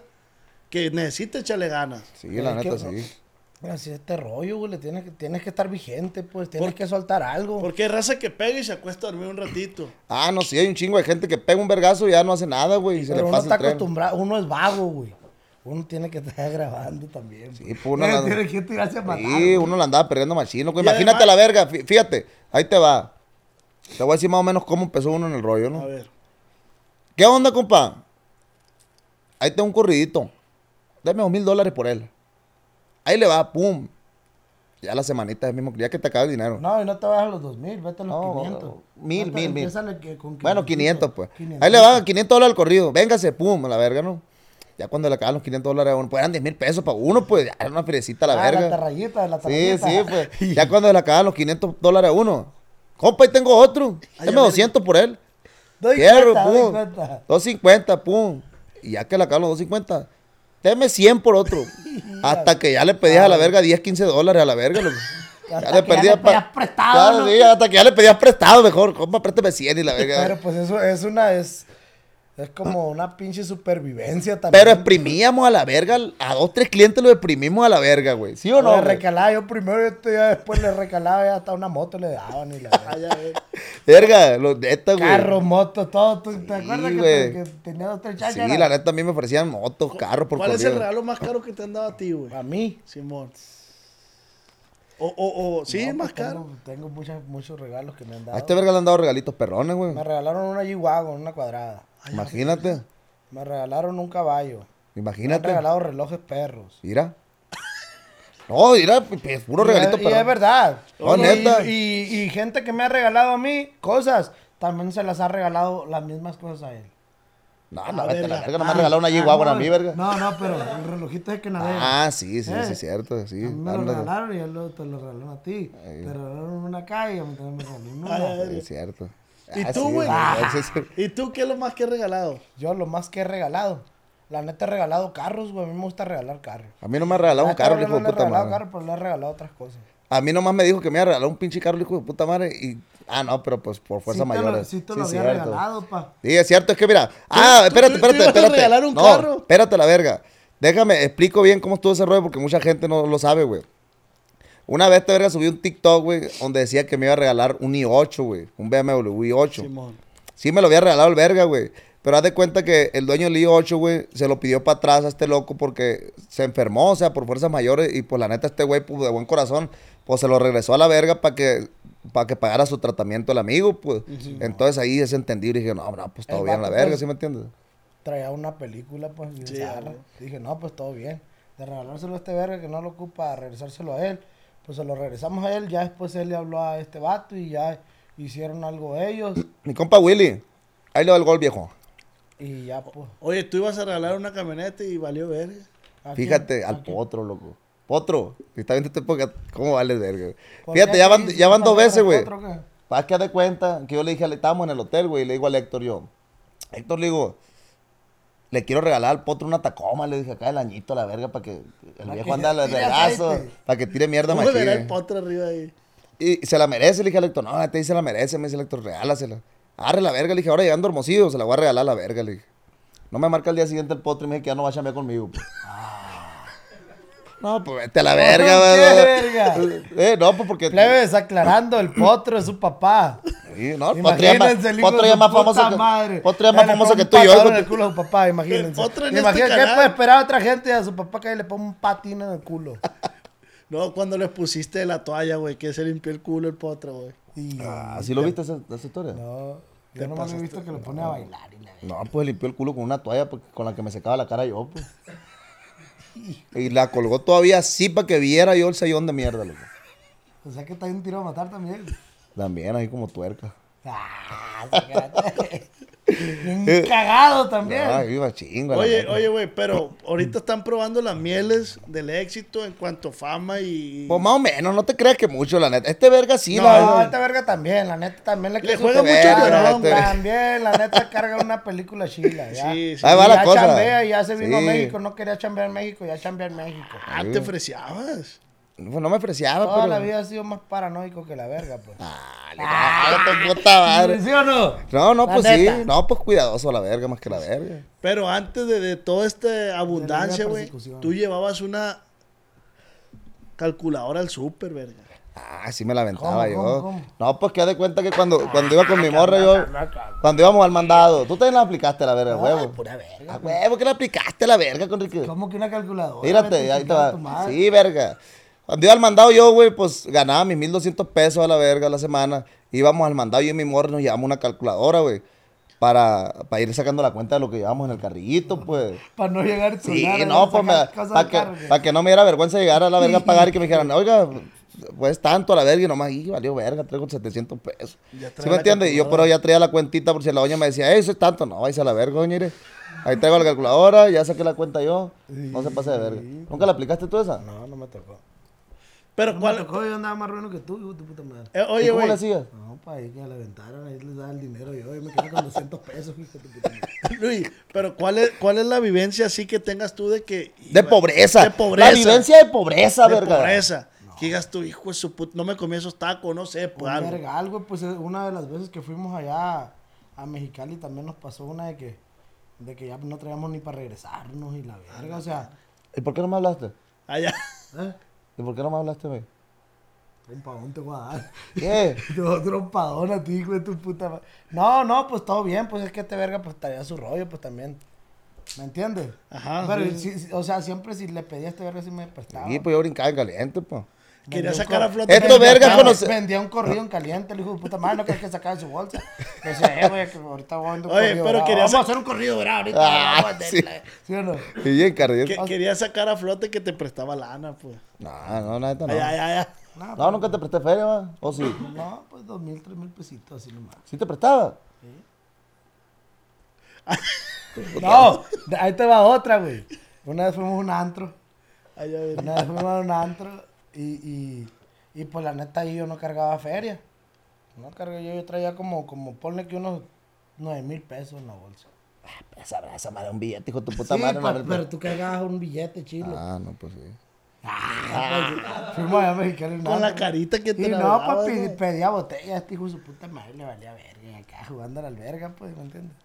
que necesita echarle ganas. Sí, la que neta, no. sí. Pero así es este rollo, güey. le Tienes que, tienes que estar vigente, pues. Tienes que soltar algo. Porque hay raza que pega y se acuesta a dormir un ratito. Ah, no, sí, hay un chingo de gente que pega un vergazo y ya no hace nada, güey. Y se Pero le uno pasa está el tren. acostumbrado. Uno es vago, güey. Uno tiene que estar grabando también. Sí, pues. uno Uno la- tiene que tirarse a matar. Sí, güey. uno la andaba perdiendo machino. güey. Imagínate además- la verga, fí- fíjate, ahí te va. Te voy a decir más o menos cómo empezó uno en el rollo, A ¿no? ver. ¿Qué onda, compa? Ahí tengo un corridito. Dame dos mil dólares por él. Ahí le va, pum. Ya la semanita es mismo, ya que te acaba el dinero. No, y no te a los 2000, vete a los No, 500. mil, mil, mil. Bueno, 500, 500, pues. 500. Ahí le va 500 dólares al corrido. Véngase, pum, a la verga, ¿no? Ya cuando le acaban los 500 dólares a uno, pues eran 10 mil pesos para uno, pues ya era una feriecita a la Ah, verga. la tarrayita, la Sí, tarrayita. sí, pues. Ya cuando le acaban los 500 dólares a uno. Compa, ahí tengo otro. Dame a ver. 200 por él. Doy Fierro, cuenta, doy pum. cuenta. 250, pum. Y ya que le acaban los 250, deme 100 por otro. Hasta que ya le pedías a la verga 10, 15 dólares a la verga. loco. Hasta que ya le pedías prestado, Claro, ¿no? sí, hasta que ya le pedías prestado mejor. Compa, préstame 100 y la verga. Pero pues eso es una, es, es como una pinche supervivencia también. Pero exprimíamos a la verga, a dos, tres clientes lo exprimimos a la verga, güey. ¿Sí o no? Le recalaba yo primero y esto ya después le recalaba y hasta una moto le daban y la verga. Ah, eh. Verga, los neta, güey. Carro, moto, todo. ¿Tú ¿Te acuerdas que, que tenía dos, tres Sí, chácharas? la neta a mí me ofrecían motos, carros por ¿Cuál es el regalo más caro que te han dado a ti, güey? A mí. Simón. O, o, o, sí, No, más pues caro. Tengo, tengo muchas- muchos regalos que me han dado. A este verga le han dado regalitos perrones, güey. Me regalaron una G-Wagon, una cuadrada. Imagínate, Me regalaron un caballo. Me han imagínate. regalado relojes perros. Mira. No, mira, pues, puro Y regalito es- y es verdad. No, y, neta. Y, y gente que me ha regalado a mí cosas, también se las ha regalado las mismas cosas a él. No, Ah, no, vete a la verga. no me han regalado una Ah, no, a mí, verga. No, no, pero el relojito es que navega. Ah, sí, sí, Eh, sí, cierto, sí. A mí me lo regalaron y él lo, te lo regalaron a ti. Te regalaron una también me regalaron una. Sí, es cierto. ¿Y Ah, tú, sí, güey? sí, sí. ¿Y tú qué es lo más que has regalado? Yo lo más que he regalado. La neta he regalado carros, güey. A mí me gusta regalar carros. A mí no me ha regalado La un carro, yo hijo de no le he puta regalado madre. carro, pero le he regalado otras cosas. A mí nomás me dijo que me iba a regalar un pinche carro, hijo de puta madre. Y... Ah, no, pero pues por fuerza sí mayor. Sí te lo había cierto. regalado, pa. Sí, es cierto, es que mira. Ah, espérate, espérate, espérate. regalar un no, carro. espérate la verga. Déjame, explico bien cómo estuvo ese rollo porque mucha gente no lo sabe, güey. Una vez, te verga, subí un TikTok, güey, donde decía que me iba a regalar un i8, güey. Un BMW i8. Simón. Sí me lo había regalado el verga, güey. Pero haz de cuenta que el dueño del i8, güey, se lo pidió para atrás a este loco porque se enfermó, o sea, por fuerzas mayores. Y pues la neta, este güey, pues de buen corazón, pues se lo regresó a la verga para que, para que pagara su tratamiento el amigo, pues. Entonces ahí es entendido y dije, no, no, pues todo El bien, la verga, pues, ¿sí me entiendes? Traía una película, pues, Sí, güey. Dije, no, pues todo bien. De regalárselo a este verga que no lo ocupa, regresárselo a él. Pues se lo regresamos a él. Ya después él le habló a este vato y ya hicieron algo ellos. Mi compa Willy, ahí le va el gol, viejo. Y ya, pues. Oye, tú ibas a regalar una camioneta y valió verga. ¿a Fíjate, quién? al potro, loco. Potro, si está viendo este podcast, ¿cómo vale verga? ¿Por Fíjate, ya ¿Qué van, ya van ¿Qué dos veces, güey. Para que de cuenta que yo le dije, estábamos en el hotel, güey, y le digo al Héctor yo, Héctor, le digo, le quiero regalar al potro una tacoma, le dije acá el añito a la verga para que el viejo anda al regazo, para que tire mierda ¿Cómo verá el machín. potro arriba ahí? Y se la merece, le dije al Héctor, no, este se la merece, me dice el Héctor, regálasela. Arre la verga, le dije, ahora llegando hermosillo, se la voy a regalar a la verga, le dije. No me marca el día siguiente el potro y me dije que ya no va a chambear conmigo. pues. No, pues vete a la verga, ¿Qué güey. verga? Eh, no, pues porque. Plebes, aclarando, el potro es su papá. Sí, no, el potro ya más- Imagínense potro ya más famoso que, potro ya más famoso que tú y yo. en el culo a su papá, imagínense. En este Imagínense, ¿qué puede esperar a otra gente a su papá que le ponga un patín en el culo? No, cuando le pusiste la toalla, güey, que se limpió el culo el potro, güey. Ah, ¿sí lo viste esa, esa historia? no, yo nomás he visto que lo pone a bailar y la No, pues limpió el culo con una toalla pues, con la que me secaba la cara yo, pues. Y la colgó todavía así para que viera yo el sellón de mierda, loco. O sea que está un tiro a matar también. También, ahí como tuerca. Ah. Bien cagado también. Ay, iba chingo. Oye, oye, güey, pero ahorita están probando las mieles del éxito en cuanto a fama y... Pues más o menos, no te creas que mucho, la neta. Este verga sí, No, la esta verga también, la neta también le, Le juega mucho llorón, ¿no? güey. También, la neta carga una película chila, ya. Sí, sí. Ahí va Y la ya cosa. chambea, ya se vino a. México, no quería chambear en México, ya chambea en México. Ah, te ofreciabas. Pues no me ofreciaba, Toda pero. la vida ha sido más paranoico que la verga, pues. Ah, tu puta madre. ¿Sí o no? No, no, La pues neta. sí. No, pues cuidadoso a la verga más que la verga. Pero antes de, de toda esta abundancia, güey, tú llevabas una calculadora al súper, verga. Ah, sí me la aventaba ¿Cómo, yo. cómo, cómo? No, pues que haz de cuenta que cuando, cuando iba con mi morra, yo. Cuando íbamos al mandado, tú también la aplicaste a la verga, Ay, huevo. pura verga. A huevo que la aplicaste a la verga, Conrique. ¿Cómo que una calculadora? Mírate, ahí te va. Sí, verga. Cuando iba al mandado yo, güey, pues ganaba mis 1200 pesos a la verga a la semana. Íbamos al mandado yo y mi morra nos llevamos una calculadora, güey. Para, para ir sacando la cuenta de lo que llevamos en el carrillito, pues. Para no llegar a Sí, no, a pues para que, pa' que no me diera vergüenza llegar a la verga a pagar y que me dijeran, oiga, pues tanto a la verga y nomás, y valió verga, traigo 700 pesos. ¿Sí me entiendes? Y yo, pero ya traía la cuentita por si la doña me decía, "Eh, eso es tanto, no, vais a la verga, doña. Ahí traigo la calculadora, ya saqué la cuenta yo. No se pase de verga. ¿Nunca la aplicaste tú esa? No, no me tocó. Pero No me cuál... tocó, yo andaba más bueno que tú, hijo de puta madre. eh, ¿Y oye, cómo güey, le hacías? No, para ahí que la aventaran, ahí les daba el dinero yo, yo me quedé con 200 pesos, hijo de tu puta madre. Luis, pero ¿cuál es, ¿cuál es la vivencia así que tengas tú de que... De pobreza. De pobreza. La vivencia de pobreza, de verga. pobreza. Que digas tú, hijo de su puta, no me comí esos tacos, no sé, pues Un algo. vergal, güey, pues una de las veces que fuimos allá a Mexicali también nos pasó una de que, de que ya no traíamos ni para regresarnos y la verga, o sea, ¿Y por qué no me hablaste? Allá. ¿eh? ¿Y por qué no me hablaste, güey? Trompadón te voy a dar. ¿Qué? Te voy a trompadón a ti, de tu puta madre. No, no, pues todo bien, pues es que este verga pues traía su rollo, pues también. ¿Me entiendes? Ajá, Pero, sí. sí, o sea, siempre si le pedía a este verga sí me prestaba. Sí, pues yo brincaba en caliente, pues. Quería sacar a flote. Esto, Vendía- verga, Vendía- conoce- Vendía un corrido en caliente, el hijo de puta madre, no crees que sacaba de su bolsa. Decía, eh, güey, que ahorita voy a vender un Oye, corrido pero bravo. quería Vamos a hacer un corrido bravo ahorita. Ah, sí. ¿Sí o no? Y bien quería sacar a flote que te prestaba lana, pues. No, no, neta no. Allá, allá, allá. No, No, nunca te presté feria, va. ¿O sí? no, pues dos mil, tres mil pesitos, así nomás. ¿Sí te prestaba? No, de- ahí te va otra, güey. Una vez fuimos a un antro. Allá, verga. Una vez fuimos a un antro y, y, y pues la neta ahí yo no cargaba feria. No cargué yo, yo traía como, como ponle que unos nueve mil pesos en la bolsa. Esa, esa madre, un billete, hijo de tu puta Sí, madre. pa- no, pero tú cargabas un billete chilo. Ah, no, pues sí. Pues, fuimos allá a Mexicali. Con la carita que te Y no, pues pedía botella, este hijo de su puta madre le valía verga. y acá jugando a la alberga, pues, ¿me entiendes?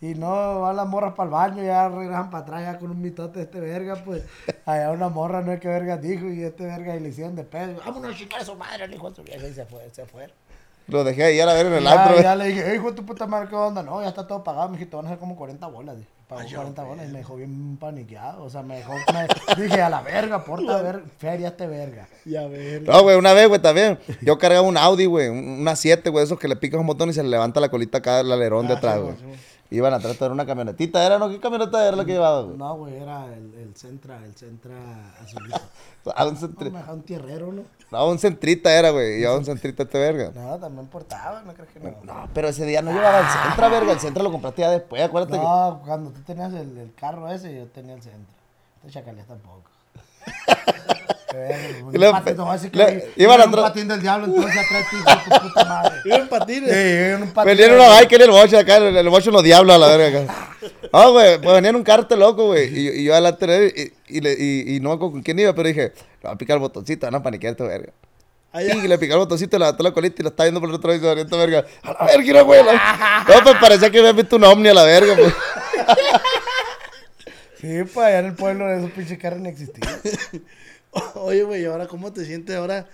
Y no, van las morras para el baño, ya regresan para atrás, ya con un mitote de este verga, pues. Allá una morra, no es que verga dijo, y este verga y le hicieron de pedo. Vámonos a chicar a su madre, el hijo de su vieja, y se fue, se fue. Lo dejé ahí a la ver en el ya, antro. ya le dije, "Ey, hijo de tu puta madre, ¿qué onda? No, ya está todo pagado, mijito, van a ser como 40 bolas. dije. Pagó 40 bolas y me dejó bien paniqueado. O sea, me dejó. me- dije, a la verga, porta ver, feria este verga. Ya, verga. No, güey, una vez, güey, también. Yo cargaba un Audi, güey, un- una 7, güey, esos que le picas un botón y se le levanta la colita acá al alerón de Ah, atrás, sí, güey. sí. Iban atrás de una camionetita, ¿era, no? ¿Qué camioneta era la que llevaba, güey? No, güey, era el, el Centra, el Centra azulito. Ah, un, No, centri- me dejó un tierrero, ¿no? no, un centrita era, güey. Llevaba un centrita este verga. No, también portaba, ¿no crees que no? No, pero ese día no llevaba el Centra, verga. El Centra lo compraste ya después, acuérdate que... No, cuando tú tenías el, el carro ese, yo tenía el Centra. Este chacalés tampoco. Iban en un atrás- patín del diablo, entonces atrás de de tu puta madre. Iba en patines. Sí, en un patín Venían unos bikers en el boche acá, el, el boche unos diablos a la verga acá. No, güey, pues venían un carro loco, güey. Y, yo- y yo adelante de él y, y, le- y, y no me con quién iba, pero dije, le voy a picar el botoncito, van a paniquear esta verga. Allá. Y le picó el botoncito, le levantó la colita y lo está viendo por el otro lado y se esta verga. A la verga, no, güey. No, pues parecía que había visto un ovni a la verga, pues. Sí, pues allá en el pueblo esos pinches carros ni existían. Oye, güey, ¿y ahora cómo te sientes ahora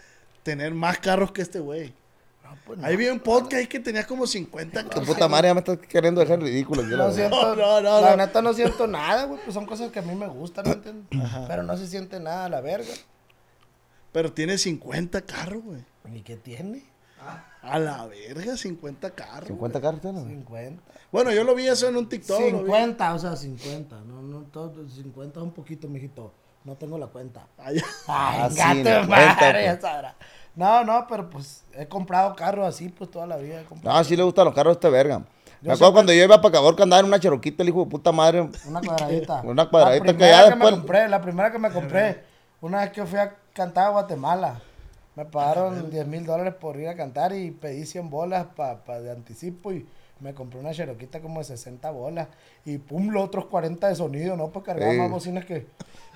tener más carros que este güey? pues Ahí vi un podcast que tenías como 50 Tu carros. puta madre ya me estás queriendo dejar ridículo. No siento, No, no, no, la no. neta no siento nada, güey, pues son cosas que a mí me gustan, ¿me entiendes? Pero no se siente nada a la verga. Pero tiene 50 carros, güey. ¿Y qué tiene? A la verga, 50 carros. 50 carros tienes, güey. 50. Bueno, yo lo vi eso en un TikTok. lo vi. 50, o sea, 50. No, no, todo, 50 es un poquito, mijito. No tengo la cuenta. Allá. Ay, Ah, gato, madre, pues. ya sabrá. No, no, pero pues he comprado carros así, pues toda la vida he comprado. No, sí le gustan los carros a este verga. Me acuerdo cuando yo iba para Caborca andaba en una cheroquita, el hijo de puta madre. Una cuadradita. Una cuadradita La que ya que después- me compré, la primera que me compré, una vez que fui a cantar a Guatemala. Me pagaron 10 mil dólares por ir a cantar y pedí 100 bolas pa, pa de anticipo y me compré una cheroquita como de 60 bolas. Y pum, los otros 40 de sonido, ¿no? Pues cargaba Sí. más bocinas que...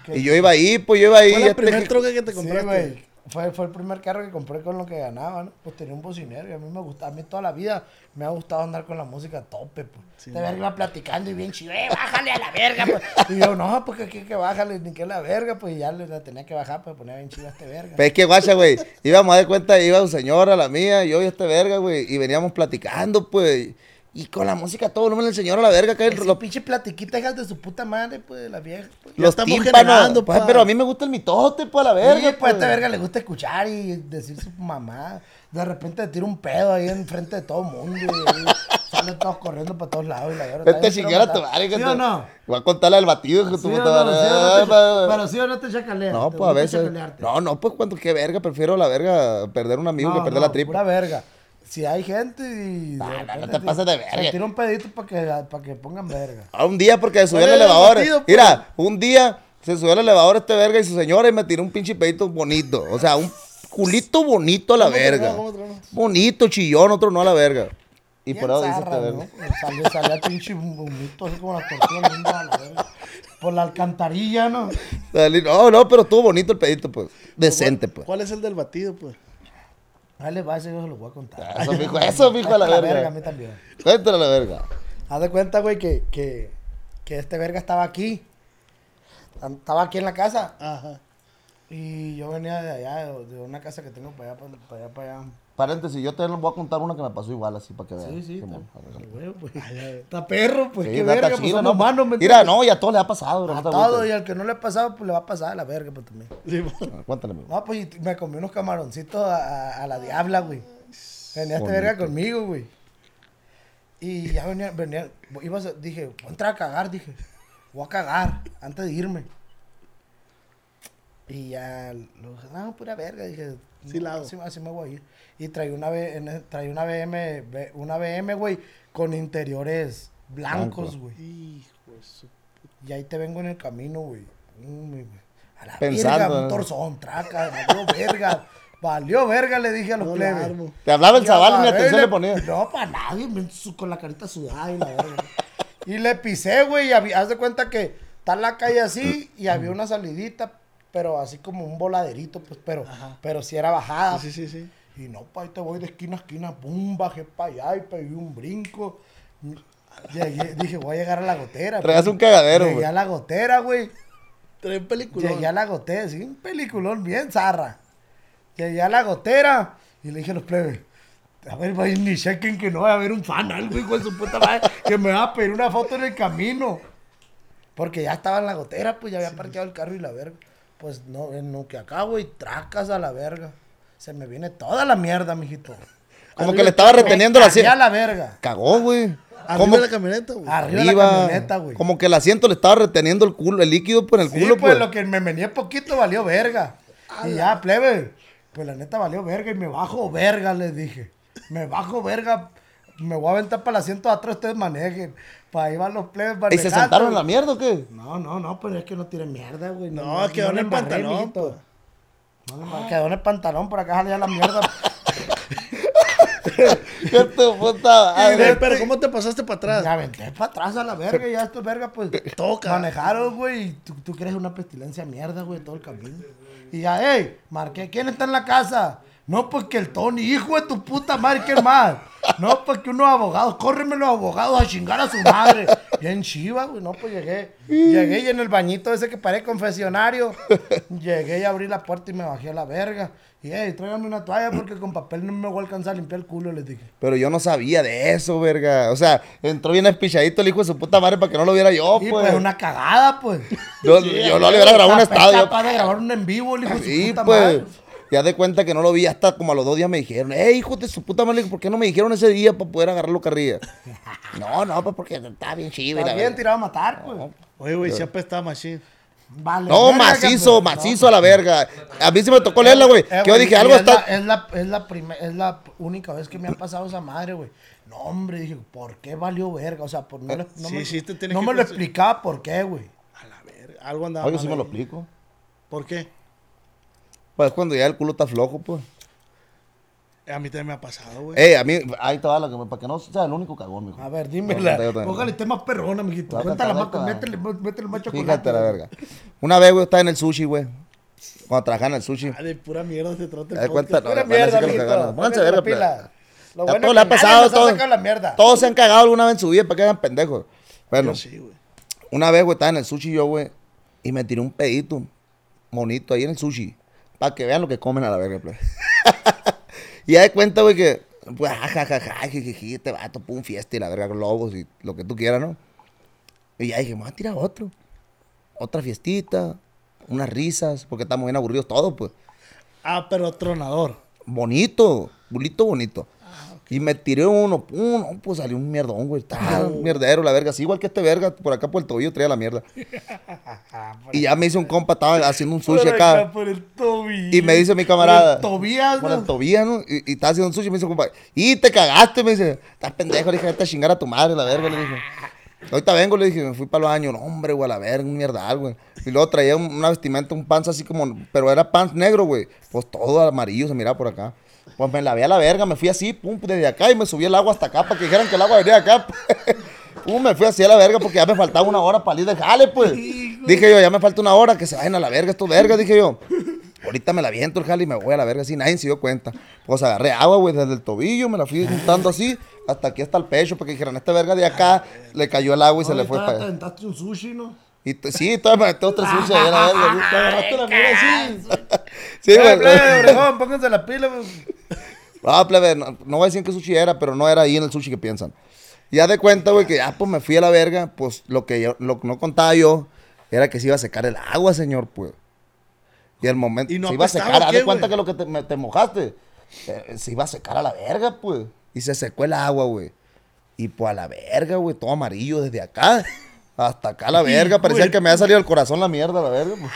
que- Y yo iba ahí, pues yo iba ahí. Fue este, primer que- troca que te Sí, compraste. güey. Fue, fue el primer carro que compré con lo que ganaba, ¿no? Pues tenía un bocinero y a mí me gusta, a mí toda la vida me ha gustado andar con la música a tope, pues. de verga iba platicando y bien chido, "Eh, bájale a la verga, pues. Y yo, no, pues que, que, que bájale, ni que la verga, pues y ya le la tenía que bajar, pues ponía bien chido a este verga. Pues es que guacha, güey. Íbamos a dar cuenta, iba su señora, la mía, yo y este verga, güey. Y veníamos platicando, pues. Y con la música todo volumen el señor a la verga, que los, pinche platiquita hijas de su puta madre, pues, de la vieja, pues. Los tímpanos. pues, pa. pero a mí me gusta el mitote, pues a la verga. Sí, pues a pues. este verga le gusta escuchar y decir su mamá. De repente tira un pedo ahí enfrente de todo el mundo y ahí salen todos corriendo para todos lados. Y la verga, Vete a chingar a tu traumatado. madre. que ¿Sí te- o no? Voy a contarle al batido, que tu ¿Sí o puta madre. ¿Sí o no Ah, te- pa- Pero sí o no te chacaleas. No, ¿Te pues a veces. No, no, pues cuando qué verga, prefiero la verga perder un amigo que perder la tripa. Pura verga. Si hay gente y. de No, no, no te pases de Se verga. tira un pedito para que, para que pongan verga. Ah, un día porque se subió al ¿Cuál era el elevador. batido, pues? Mira, un día se subió al elevador este verga y su señora y me tiró un pinche pedito bonito. O sea, un culito bonito a la ¿Cómo verga. Bonito, chillón, otro no a la verga. Y por eso dice este ¿no? verga. Pues Salió, pinche vomito así como las tortugas lindas a la verga. Por la alcantarilla, ¿no? No, no, pero estuvo bonito el pedito, pues. Decente, pues. ¿Cuál es el del batido, pues? Les va, ese yo se lo voy a contar. Eso, mijo, eso, mijo, a la A verga. a mí también. Cuéntale a la verga. Haz de cuenta, güey, que, que, que este verga estaba aquí. Estaba aquí en la casa. Ajá. Y yo venía de allá, de, una casa que tengo para allá, para allá, para allá. Paréntesis, yo te voy a contar una que me pasó igual así para que vean. Sí, sí, Simón. está, pues, perro, pues Sí, qué verga, pues chido, somos ¿no? humanos, ¿me Mira, no, y a todo le ha pasado. bro, A no te todo, y al que no le ha pasado, pues le va a pasar a la verga, pues también. Sí, Ah, Cuéntale, amigo. No, pues me comí unos camaroncitos a, a- a la diabla, güey. Venía este Bonito. verga conmigo, güey. Y ya venía, venía, iba a, dije, voy a entrar a cagar, dije. Voy a cagar antes de irme. Y ya, lo dije, no, pura verga, dije. Sí la hago. Así, así me voy a ir. Y traí una, B- en- traí una BM, B- una BM, güey, con interiores blancos, Blanco. güey. Hijo de su... Y ahí te vengo en el camino, güey. Mm, güey. A la Pensando, verga, ¿no? un torzón, traca, valió verga. Valió verga, le dije a los No plebes. Te hablaba el Y zabal y ni atención le ponía. No, para nadie, con la carita sudada y la verga. y le pisé, güey, y había- haz de cuenta que está la calle así y había una salidita, pero así como un voladerito, pues, pero, pero sí era bajada. Sí, sí, sí. Y no, pa, ahí te voy de esquina a esquina, pum, bajé para allá y pegué un brinco. Llegué, dije, voy a llegar a la gotera. Traías pum. un cagadero, Llegué a la gotera, güey. Trae película. Llegué a la gotera, sí, un peliculón bien zarra. Llegué a la gotera y le dije a los plebes, a ver, vayan ni chequen que no va a haber un fanal, güey, con su puta madre, que me va a pedir una foto en el camino. Porque ya estaba en la gotera, pues ya había parqueado el carro y la verga. Pues no, en lo que acá, güey, tracas a la verga. Se me viene toda la mierda, mijito. Como que le estaba reteniendo la asiento. la verga. Cagó, güey. Arriba Como- de la camioneta, güey. Arriba, de la camioneta, güey. Como que el asiento le estaba reteniendo el culo, el líquido por el Sí, culo, pues, pues. lo que me venía poquito valió verga. Y ya, plebe. Pues la neta valió verga y me bajo verga, les dije. Me bajo verga. Me voy a aventar para el asiento de atrás, ustedes manejen. Para ahí van los plebes ¿Y se sentaron en la mierda o qué? No, no, no, pero es que no tienen mierda, güey. No, quedó en le el pantalón, pues. No quedó en el pantalón, por acá salía la mierda. ¿Qué tu puta pero ¿cómo te pasaste para atrás? Me aventé para atrás a la verga y ya estos verga, pues. Toca. Manejaron, güey. y Tú, tú crees una pestilencia mierda, güey, todo el camino. Y ya, hey, marqué, ¿quién está en la casa? No, pues que el Tony, hijo de tu puta madre, ¿qué más? No, pues que unos abogados, córreme los abogados a chingar a su madre. Bien chiva, güey, no, pues llegué. Llegué y en el bañito ese que paré confesionario, llegué y abrí la puerta y me bajé a la verga. Y, hey, tráigame una toalla porque con papel no me voy a alcanzar a limpiar el culo, les dije. Pero yo no sabía de eso, verga. O sea, entró bien espichadito el hijo de su puta madre para que no lo viera yo, Y pues. pues una cagada, pues. Yo, yo no le hubiera grabado un estadio. capaz de grabar un en vivo, el hijo de su Sí, puta pues. madre. Ya de cuenta que no lo vi hasta como a los dos días me dijeron, eh, hijo de su puta madre, ¿por qué no me dijeron ese día para poder agarrarlo carrilla? no, no, pues porque está bien chido. Está bien tirado a matar, pues. Oye, güey, sí apestaba machine. Vale, No, verga, macizo, pero- macizo a la verga. A mí sí me tocó leerla, güey. Eh, Que yo dije, algo es está. La, es, la, es, la primer- es la única vez que me ha pasado esa madre, güey. No, hombre, dije, ¿por qué valió verga? O sea, por, no, le- no sí, me, sí te tienes no que me lo explicaba por qué, güey. A la verga. Algo andaba Oye, mal sí me lo explico. ¿Por qué? Pues cuando ya el culo está flojo, pues. A mí también me ha pasado, güey. Ey, a mí, ahí te va la que me, para que no sea el único cagón, mijo. A ver, dímela. Póngale tema perrona, mijito. Cuéntala más, métele, métele más chocolate. Fíjate la verga. Una vez, güey, estaba en el sushi, güey. Cuando trabajaba en el sushi. Ah, de pura mierda se trata el das cuenta, no, Pura mierda, mijito. Pónganse verga, pila. Lo bueno le ha pasado, ha todos. se han cagado alguna vez en su vida para que hagan pendejos. Bueno, Yo sí, güey. una vez, güey, estaba en el sushi yo, güey, y me tiré un pedito monito ahí en el sushi. Para que vean lo que comen a la verga, plebe. y ya de cuenta, güey, que, pues, jajajaja, jijiji, este vato, pum, fiesta y la verga, globos y lo que tú quieras, ¿no? Y ya dije, me voy a tirar otro. Otra fiestita, unas risas, porque estamos bien aburridos todos, pues. Ah, pero tronador. Bonito, bulito bonito. Y me tiré uno, pum, no, pues salió un mierdón, güey. Está un mierdero, la verga. Así igual que este verga, por acá por el tobillo traía la mierda. y ya me hice un compa, estaba haciendo un sushi Por acá. Por el tobillo. Y me dice mi camarada. Por el Tobías, Por el ¿no? tobillo, ¿no? Y, y estaba haciendo un sushi y me dice, compa, y te cagaste, me dice. Estás pendejo, le dije, vete a chingar a tu madre, la verga, le dije. Ahorita vengo, le dije, me fui para los años. No, hombre, güey, a la verga, un mierdal, güey. Y luego traía un- una vestimenta, un pants así como, pero era pants negro, güey. Pues todo amarillo se miraba por acá. Pues me lavé a la verga, me fui así, pum, desde acá y me subí el agua hasta acá para que dijeran que el agua venía acá. pum, me fui así a la verga porque ya me faltaba una hora para ir de jale, pues. Dije yo, ya me falta una hora, que se vayan a la verga estos vergas, dije yo. Ahorita me la viento el jale y me voy a la verga así, nadie se dio cuenta. Pues agarré agua, güey, desde el tobillo, me la fui juntando así, hasta aquí hasta el pecho, para que dijeran, esta verga de acá, le cayó el agua y se le fue para te allá. un sushi, ¿no? Y sí, todavía me metí otra sucia ahí a la verga. Te agarraste la mierda así. Sí, güey. plebe, orejón, pónganse la pila, güey. No, plebe, no, no voy a decir qué sushi era, pero no era ahí en el sushi que piensan. Ya de cuenta, güey, que ya pues me fui a la verga, pues lo que yo, lo que no contaba yo era que se iba a secar el agua, señor, pues. Y el momento, ¿Y no se iba a secar, haz de cuenta güey? que lo que te, me- te mojaste, eh, se iba a secar a la verga, pues. Y se secó el agua, güey. Y pues a la verga, güey, todo amarillo desde acá hasta acá a la verga. Parecía que me había salido el corazón la mierda, la verga, pues.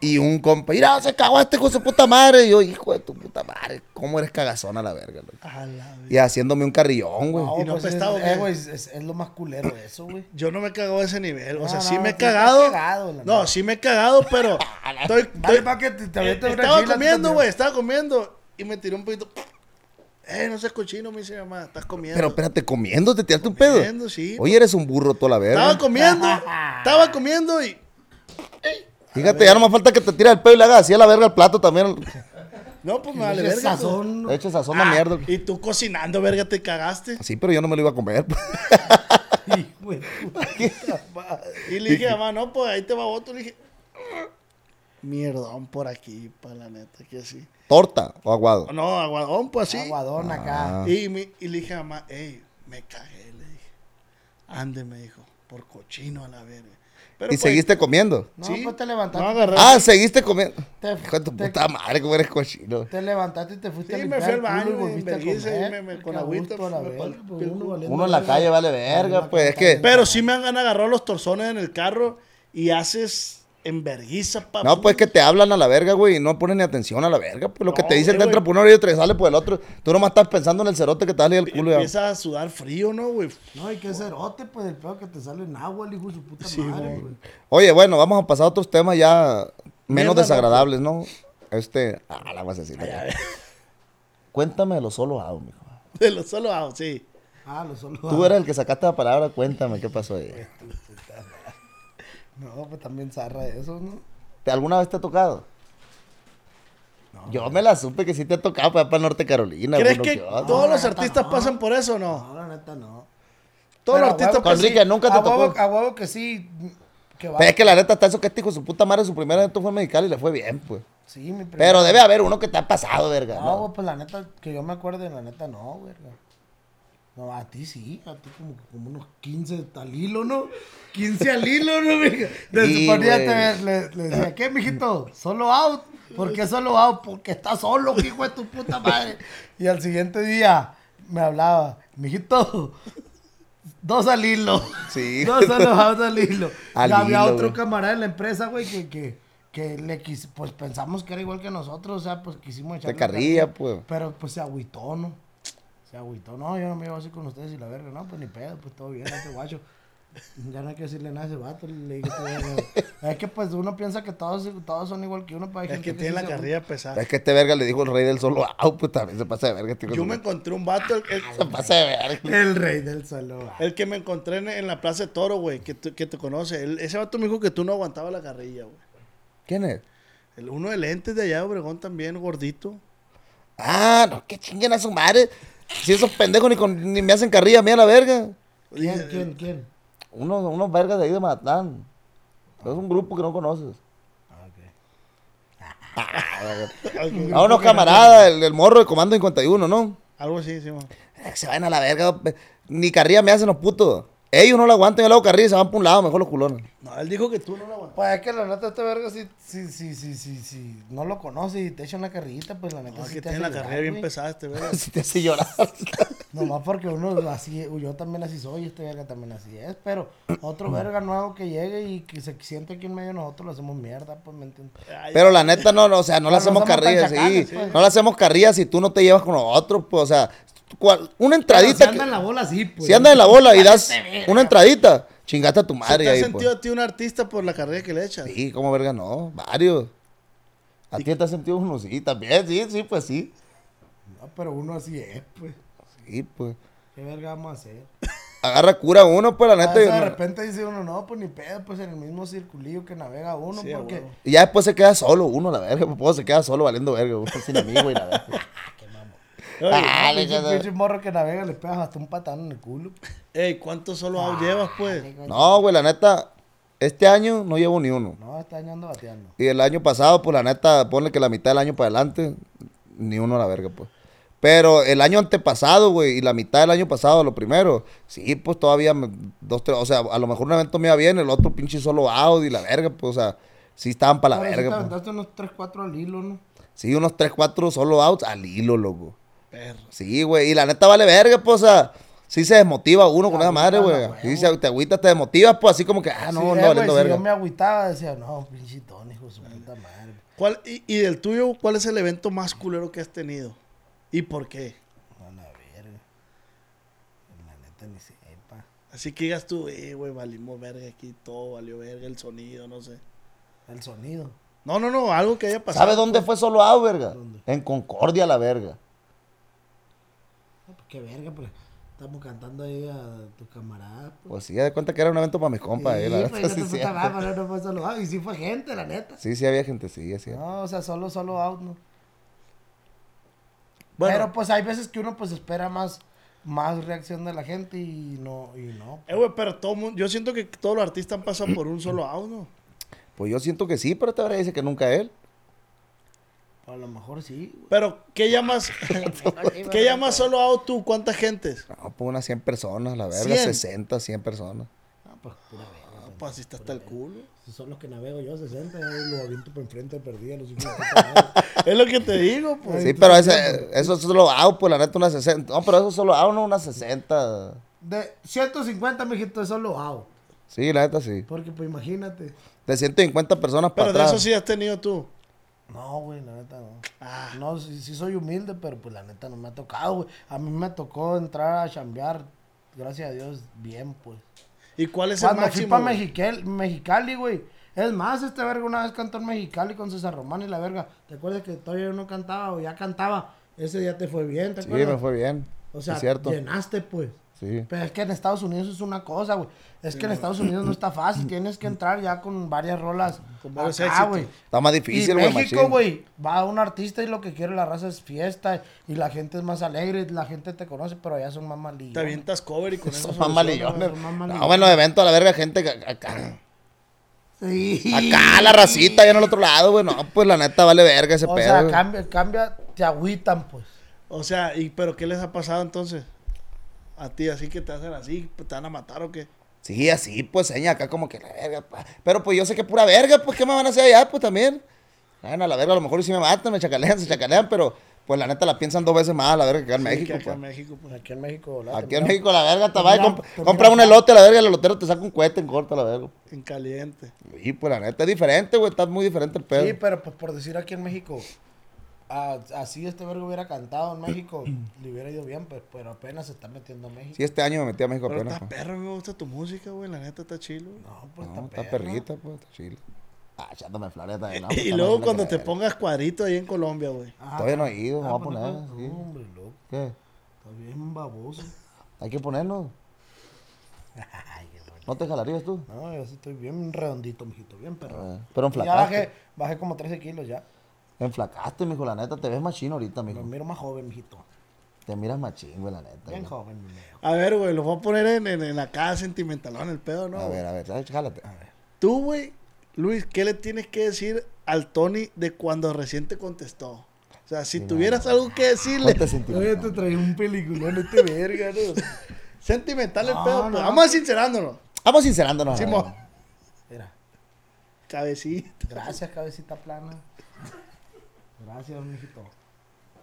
Y un compa, mira, se cagó este con su puta madre. Y yo, hijo de tu puta madre, ¿cómo eres cagazón a la verga? A la Y haciéndome un carrillón, güey. No, ¿Y no pues es, apestaba o eh, qué? güey, es, es- es lo más culero de eso, güey. Yo no me he cagado a ese nivel. O No, sea, no, sí me he cagado. no, sí me he cagado, pero. estoy, Vale, estoy- que te, te eh, estaba comiendo, güey. Estaba comiendo. Y me tiré un poquito. Eh, no seas cochino, me dice mi mamá. Estás comiendo. Pero espérate, comiendo, te tiraste un pedo. Comiendo, sí. Oye, eres un burro toda la Estaba verga. comiendo. estaba comiendo y. Fíjate, ya no me falta que te tire el pedo y le hagas así a la verga el plato también. No, pues me vale verga. sazón, ¿no? Eches sazón a mierda. Y tú cocinando, verga, te cagaste. Sí, pero yo no me lo iba a comer. pues. Hijo de puta madre. Y le dije, mamá, no, pues ahí te va otro. Le dije, mierdón por aquí, para la neta, que así. ¿Torta o aguado? No, aguadón, pues así. Aguadón acá. Ah. Y, mi- y le dije a mamá, hey, me cagué, le dije. Ande, me dijo, por cochino a la verga. Pero ¿Y pues, seguiste comiendo? No, sí, pues te levantaste. No agarré. Ah, seguiste comiendo. Te- Hijo de tu te- puta madre, cómo eres cochino. Te levantaste y te fuiste Sí, a me limpiar fui al el culo baño, y volviste a me verguice, comer. me- me- con agüita, a me- me- pues, uno Uno en la calle vale verga, pues es que. Pero sí me han agarrado los torzones en el carro y haces en verguiza, papá. No, pues que te hablan a la verga, güey, y no ponen ni atención a la verga. Pues lo que te dicen güey, te entra güey. por un oído y te sale por el otro. Tú nomás estás pensando en el cerote que te sale el culo. ya. Empieza a sudar frío, ¿no, güey? No, y que cerote, pues el peor que te sale en agua, el hijo de su puta Sí, madre, güey. güey. Oye, bueno, vamos a pasar a otros temas ya menos Mierda, desagradables, ¿no? Este. Ah, la vas a decir. Cuéntame de los solo out, mijo. De los solo ah, sí. Ah, lo solo. Tú eres el que sacaste la palabra, cuéntame qué pasó ahí. No, pues también zarra eso, ¿no? ¿Te- ¿Alguna vez te ha tocado? Yo me la supe que sí te ha tocado para, para Norte Carolina. ¿Crees que todos los artistas no. pasan por eso o no? No, la neta no. Todos los Pero artistas huevo que pasan. Enrique, nunca te a huevo, tocó. a huevo que sí. Que va. Pero es que la neta está eso que este hijo de su puta madre, su primer evento fue en Mexicali y le fue bien, pues. Sí, mi primer- Pero debe haber uno que te ha pasado, verga. No, ¿no? pues la neta, que yo me acuerde, la neta no, verga. No, a ti sí, a ti como, como unos 15 al hilo, ¿no? 15 al hilo, ¿no? De Sí, suponía güey. te, le, le decía, ¿qué, mijito? ¿Solo out? ¿Por qué solo out? Porque está solo, hijo de tu puta madre. Y al siguiente día me hablaba, mijito, dos al hilo. Sí. Dos alojados al hilo. Al y había hilo, otro camarada en la empresa, güey, que, que, que le quis, pues pensamos que era igual que nosotros, o sea, pues quisimos echarle carrilla, pues. Pero pues se agüitó, ¿no? Se agüitó, no, yo no me llevo así con ustedes y la verga, no, pues ni pedo, pues todo bien, este guacho. Ya no hay que decirle nada a ese vato, le dije, es que pues uno piensa que todos, todos son igual que uno, pero hay Es gente que tiene la carrilla pesada. Es que este verga le dijo el rey del solo out, pues también se pasa de verga. este Yo me encontré un vato, el, el- Se pasa de verga. El rey del solo. el que me encontré en, en la Plaza de Toro, güey, que, que te conoce. Ese vato me dijo que tú no aguantabas la carrilla, güey. ¿Quién es? El uno de lentes de allá, de Obregón, también, gordito. Ah, no, que chinguen a su madre. Si esos pendejos ni, con- ni me hacen carrilla a mí a la verga. ¿Quién, quién, quién? Unos, unos vergas de ahí de Matlán. Es un grupo que no conoces. A unos camaradas, el, el morro de Comando 51, ¿no? Algo así, sí, man. Eh, Se van a la verga. Ni carrilla me hacen los putos. Ellos no la aguantan, yo le hago carrilla y se van por un lado, mejor los culones. No, él dijo que tú no lo aguantabas. Pues es que la neta este verga si, si, si, si, si, si no lo conoce y te echa una carrillita, pues la neta No, sí que te tiene la carrera bien güey. pesada este, güey. Si te hace llorar. Nomás porque uno así, yo también así soy, este verga también así es, pero otro verga nuevo que llegue y que se siente aquí en medio de nosotros lo hacemos mierda, pues me entiendes. Pero la neta, no, no, o sea, no no hacemos carrilla, sí. pues. No le hacemos carrilla si tú no te llevas con nosotros, pues, o sea, cual- una Pero entradita. si anda en la bola así, pues. si anda en la bola y das una entradita, chingaste a tu ¿Se madre te ha ahí, sentido pues. a ti un artista por la carrera que le echas? Sí, como verga, no, varios. ¿A ti te has sentido uno? Sí, también, sí, sí, pues sí. No, pero uno así es, pues. Sí, pues. ¿Qué verga vamos a hacer? Agarra cura uno, pues, la A neta. de no- repente dice uno, no, pues ni pedo, pues en el mismo circulillo que navega uno, Sí, porque... Y ya después se queda solo uno, la verga. Pues se queda solo valiendo verga, güey, sin amigo y la verga. Ah, Pinche, morro que navega le pegas hasta un patán en el culo. Ey, ¿cuántos solo out llevas, pues? No, güey, la neta, este año no llevo ni uno. No, está año ando bateando. Y el año pasado, pues la neta, ponle que la mitad del año para adelante, ni uno a la verga, pues. Pero el año antepasado, güey, y la mitad del año pasado, lo primero, sí, pues todavía, me- dos, tres, o sea, a lo mejor un evento me iba bien, el otro pinche solo out y la verga, pues, o sea, sí estaban para la Pero sí te verga, pues. unos 3, 4 al hilo, ¿no? Sí, unos 3, 4 solo outs al hilo, loco. Perro. Sí, güey, y la neta vale verga, pues, o sea, sí se desmotiva uno con esa madre, güey. la Sí, se, te agüitas, te desmotivas, pues, así como que, ah, no, Sí, no, eh, valiendo si verga. yo me agüitaba, decía, no, pinche Tony, hijo su puta madre. ¿Cuál, y, y del tuyo, cuál es el evento más culero que has tenido? ¿Y por qué? No, la verga. La neta ni sepa. Así que digas tú, eh, güey, valimos verga aquí, todo valió verga, el sonido, no sé. El sonido. No, no, no, algo que haya pasado. ¿Sabes dónde fue solo out, verga? ¿Dónde? En Concordia, la verga. Pues qué verga, pues. Estamos cantando ahí a tu camarada. Pues. Pues sí, ya de cuenta que era un evento para mis compas, eh, la Sí, pues, no madre, pero no fue solo out. Y sí fue gente, la neta. sí, sí había gente, sí, así. No, o sea, solo, solo out, ¿no? Bueno, Pero pues hay veces que uno pues espera más, más reacción de la gente y no, y no. eh, güey, pero todo mundo, yo siento que todos los artistas han pasado por un solo out, ¿no? Pues yo siento que sí, pero esta verga dice que nunca él. A lo mejor sí. güey. Pero, ¿qué llamas, ¿qué llamas solo out tú? ¿Cuántas gentes? No, pues unas 100 personas, la verga, 100. 60, 100 personas. No, pues pura verga. Ah, pues así está hasta el culo. Si son los que navego yo, 60, yo lo aviento por enfrente perdida, los de. Es lo que te digo, pues. Sí, pero ese, eso es solo out, pues la neta, unas 60. No, pero eso es solo out, no unas 60. De 150, mijito, es solo out. Sí, la neta sí. Porque pues imagínate. De 150 personas Pero para de atrás. eso sí has tenido tú. No, güey, la neta no. Ah. No, sí, sí soy humilde, pero pues la neta no me ha tocado, güey. A mí me tocó entrar a chambear, gracias a Dios, bien, pues. ¿Y cuál es el Cuando fui máximo? para? Mexicali, Mexicali, güey. Es más, este verga una vez cantó en Mexicali con César Román y la verga. ¿Te acuerdas que todavía no cantaba o ya cantaba? Ese día te fue bien, ¿te Sí, acuerdas? me fue bien. O sea, es cierto. llenaste, pues. Sí. Pero es que en Estados Unidos es una cosa, güey. Es que en Estados Unidos no está fácil. Tienes que entrar ya con varias rolas. Con varios güey. Está más difícil, güey, México, machín. güey, va un artista y lo que quiere la raza es fiesta y la gente es más alegre, la gente te conoce, pero allá son más malillos. Te avientas cover y con eso Son más malillones. No, malillones. bueno, evento a la verga, gente que- acá. Sí. Acá la racita, allá en el otro lado, güey. No, pues la neta vale verga ese O pedo. sea, güey. cambia, cambia, te agüitan, pues. O sea, ¿y pero qué les ha pasado entonces? A ti, así que te hacen así, ¿te van a matar o qué? Sí, así, pues, seña acá como que la verga. pa. Pero pues yo sé que pura verga, pues, ¿qué me van a hacer allá? Pues también. Bueno, a la verga, a lo mejor sí me matan, me chacalean, se chacalean, pero Pues la neta la piensan dos veces más, la verga, que acá en Sí, México, que acá pues. en México, pues. Aquí en México, la Aquí en México la verga te va y Termina- comp- termina- compra un elote a la verga y el elotero te saca un cohete en corto a la verga. En caliente. Y pues la neta es diferente, güey, está muy diferente el pedo. Sí, pero pues por decir aquí en México, a- así este vergo hubiera cantado en México, le hubiera ido bien, pues, pero apenas se está metiendo a México. Sí, este año me metí a México Pero apenas. está pues. perro, me gusta tu música, güey. La neta está chilo. güey. No, pues No, está, está perrita, pues, está chile. Ah, echándome flores también. no, y pues, luego cuando te pongas cuadrito ahí en Colombia, güey. Ah, Todavía no he ido, ah, me voy a pues, poner, no, sí. hombre, loco. ¿Qué? Está bien baboso. Hay que ponernos. ¿No te jalarías tú? No, yo sí estoy bien redondito, mijito, bien perro. Eh, pero ya enflacaste. bajé, bajé como 13 kilos ya. Enflacaste, mijo, la neta. Te ves machino ahorita, Me mijo. miro más joven, mijito. Te miras machín, güey, la neta. Bien güey. joven, mi meo. A ver, güey, lo voy a poner en, en, en la casa sentimentalón el pedo, ¿no? A ver, a ver, jálate. Tú, güey, Luis, ¿qué le tienes que decir al Tony de cuando recién te contestó? O sea, si tuvieras algo que decirle, Ponte sentimental. traí un peliculón este verga, ¿no? sentimental el No, pedo, no, no. vamos a sincerándonos. Vamos sincerándonos. a Simón, ver. Mira, cabecita. gracias, cabecita plana. Gracias, mijito.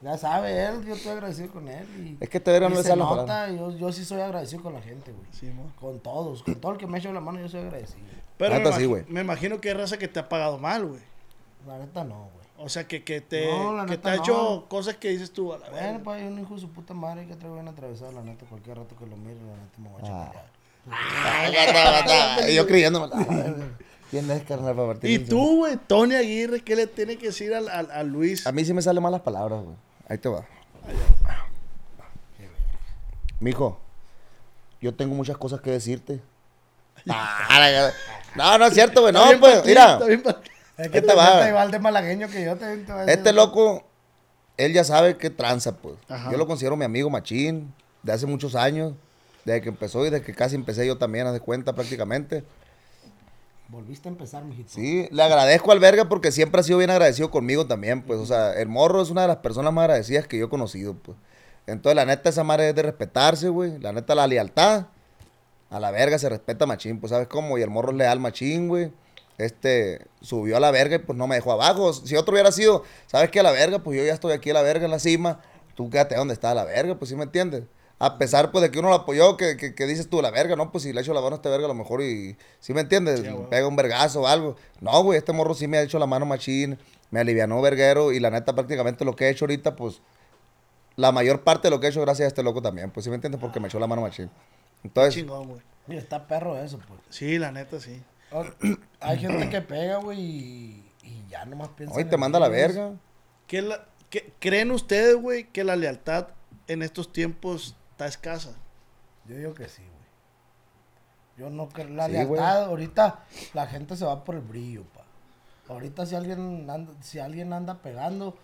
Ya sabe él, yo estoy agradecido con él. Y, Es que te y no se la nota, yo, yo sí soy agradecido con la gente, güey. Simón. Con todos, con todo el que me ha hecho la mano, yo soy agradecido. Pero me, Neta, sí, me imagino que hay raza que te ha pagado mal, güey. La neta no, güey. O sea, que, que te, No, la que neta te ha no. hecho cosas que dices tú a la Bueno, pues hay un hijo de su puta madre que trae bien atravesado, la neta, cualquier rato que lo mire, la neta me voy a Ah. Y yo creyéndome. a. ¿Quién es, carnal, para partir Y tú, güey, Tony Aguirre, ¿qué le tiene que decir al, al- a Luis? A mí sí me salen malas palabras, güey. Ahí te va. Mijo, yo tengo muchas cosas que decirte. Ah, no, no es cierto, güey. No, pues, partido, mira. Es que Este te va. igual de malagueño que yo, te, te voy a decir- Este loco, él ya sabe qué tranza, pues. Ajá. Yo lo considero mi amigo machín de hace muchos años. Desde que empezó y desde que casi empecé yo también, haz de cuenta prácticamente. Volviste a empezar, mijito. Sí, le agradezco al verga porque siempre ha sido bien agradecido conmigo también, pues. O sea, el morro es una de las personas más agradecidas que yo he conocido, pues. Entonces, la neta, esa madre es de respetarse, güey. La neta, la lealtad. A la verga se respeta machín, pues, ¿sabes cómo? Y el morro es leal machín, güey. Este, subió a la verga y pues no me dejó abajo. Si otro hubiera sido, ¿sabes qué? A la verga, pues yo ya estoy aquí a la verga en la cima. Tú quédate donde está la verga, pues, ¿sí me entiendes? A pesar, pues, de que uno lo apoyó, que, que, que dices tú, la verga, ¿no? Pues si le echo la mano a este verga, a lo mejor y... ¿Sí me entiendes? Sí. Pega un vergazo o algo. No, güey, este morro sí me ha hecho la mano machín. Me alivianó verguero y la neta, prácticamente lo que he hecho ahorita, pues... La mayor parte de lo que he hecho gracias a este loco también, pues, ¿sí me entiendes? Porque me echó la mano machín. Entonces, Chingón, güey. Mira, está perro eso, pues. Sí, la neta, sí. O- Hay gente que pega, güey, y, y ya nomás piensa. hoy te manda la verga. ¿Qué la- qué- ¿Creen ustedes, güey, que la lealtad en estos tiempos está escasa? Yo digo que sí, güey. Yo no creo. La Sí, lealtad, ahorita la gente se va por el brillo, pa. Ahorita si alguien anda, si alguien anda pegando,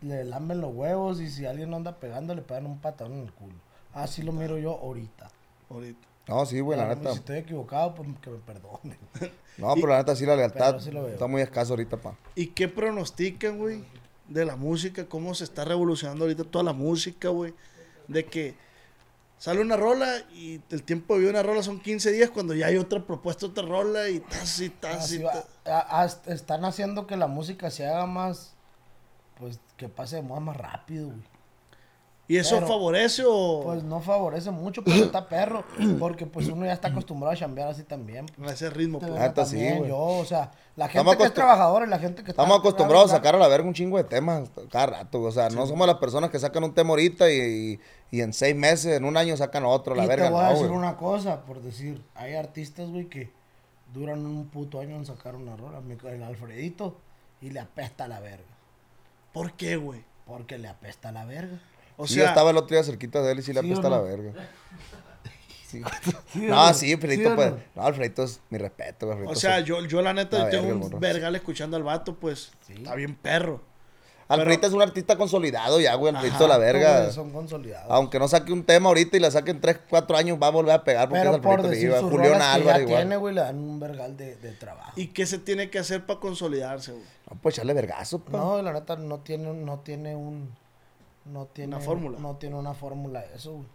le lamben los huevos y si alguien no anda pegando, le pegan un patadón en el culo. Así lo miro yo ahorita. Ahorita. No, sí, güey, la neta. Si estoy equivocado, pues que me perdone. No, pero la neta sí la lealtad sí está muy escaso ahorita, pa. ¿Y qué pronostican, güey, de la música? ¿Cómo se está revolucionando ahorita toda la música, güey? De que sale una rola y el tiempo de vida de una rola son 15 días cuando ya hay otra propuesta, otra rola y tas y tas Así y tas. Están haciendo que la música se haga más, pues que pase de moda más rápido, güey. ¿Y eso Pero, favorece o...? Pues no favorece mucho, pero está perro. Porque pues uno ya está acostumbrado a chambear así también. a ese ritmo, pues. veo Neta, sí, yo, o sea, la gente Estamos que es trabajadora y la gente que está- Estamos acostumbrados a sacar a la verga un chingo de temas cada rato. O sea, no somos las personas que sacan un tema ahorita y, y- y en seis meses, en un año sacan otro, la y verga. te voy a decir una cosa, por decir, hay artistas, güey, que duran un puto año en sacar una rola. El Alfredito y le apesta la verga. ¿Por qué, güey? Porque le apesta la verga. O Sí, sea, yo estaba el otro día cerquita de él y sí le ¿Sí o apesta no? la verga. Sí. ¿Sí o no, sí, Alfredito, ¿Sí o pues. no? Alfredito es mi respeto, Alfredito. o sea, yo, yo la neta La tengo verga, un vergal escuchando al vato, pues está bien perro. Alfredito es un artista consolidado ya, güey. Alfredito Ajá, la verga. Son consolidados. Aunque no saque un tema ahorita y la saque en 3, 4 años, va a volver a pegar porque Pero es por Alfredito decir Viva. sus Julián Álvarez igual. tiene, güey, le dan un vergal de, de trabajo. ¿Y qué se tiene que hacer para consolidarse, güey? No, pues echarle vergazo, pa. No, la neta no tiene, no tiene un... No tiene Una fórmula. No tiene una fórmula eso, güey.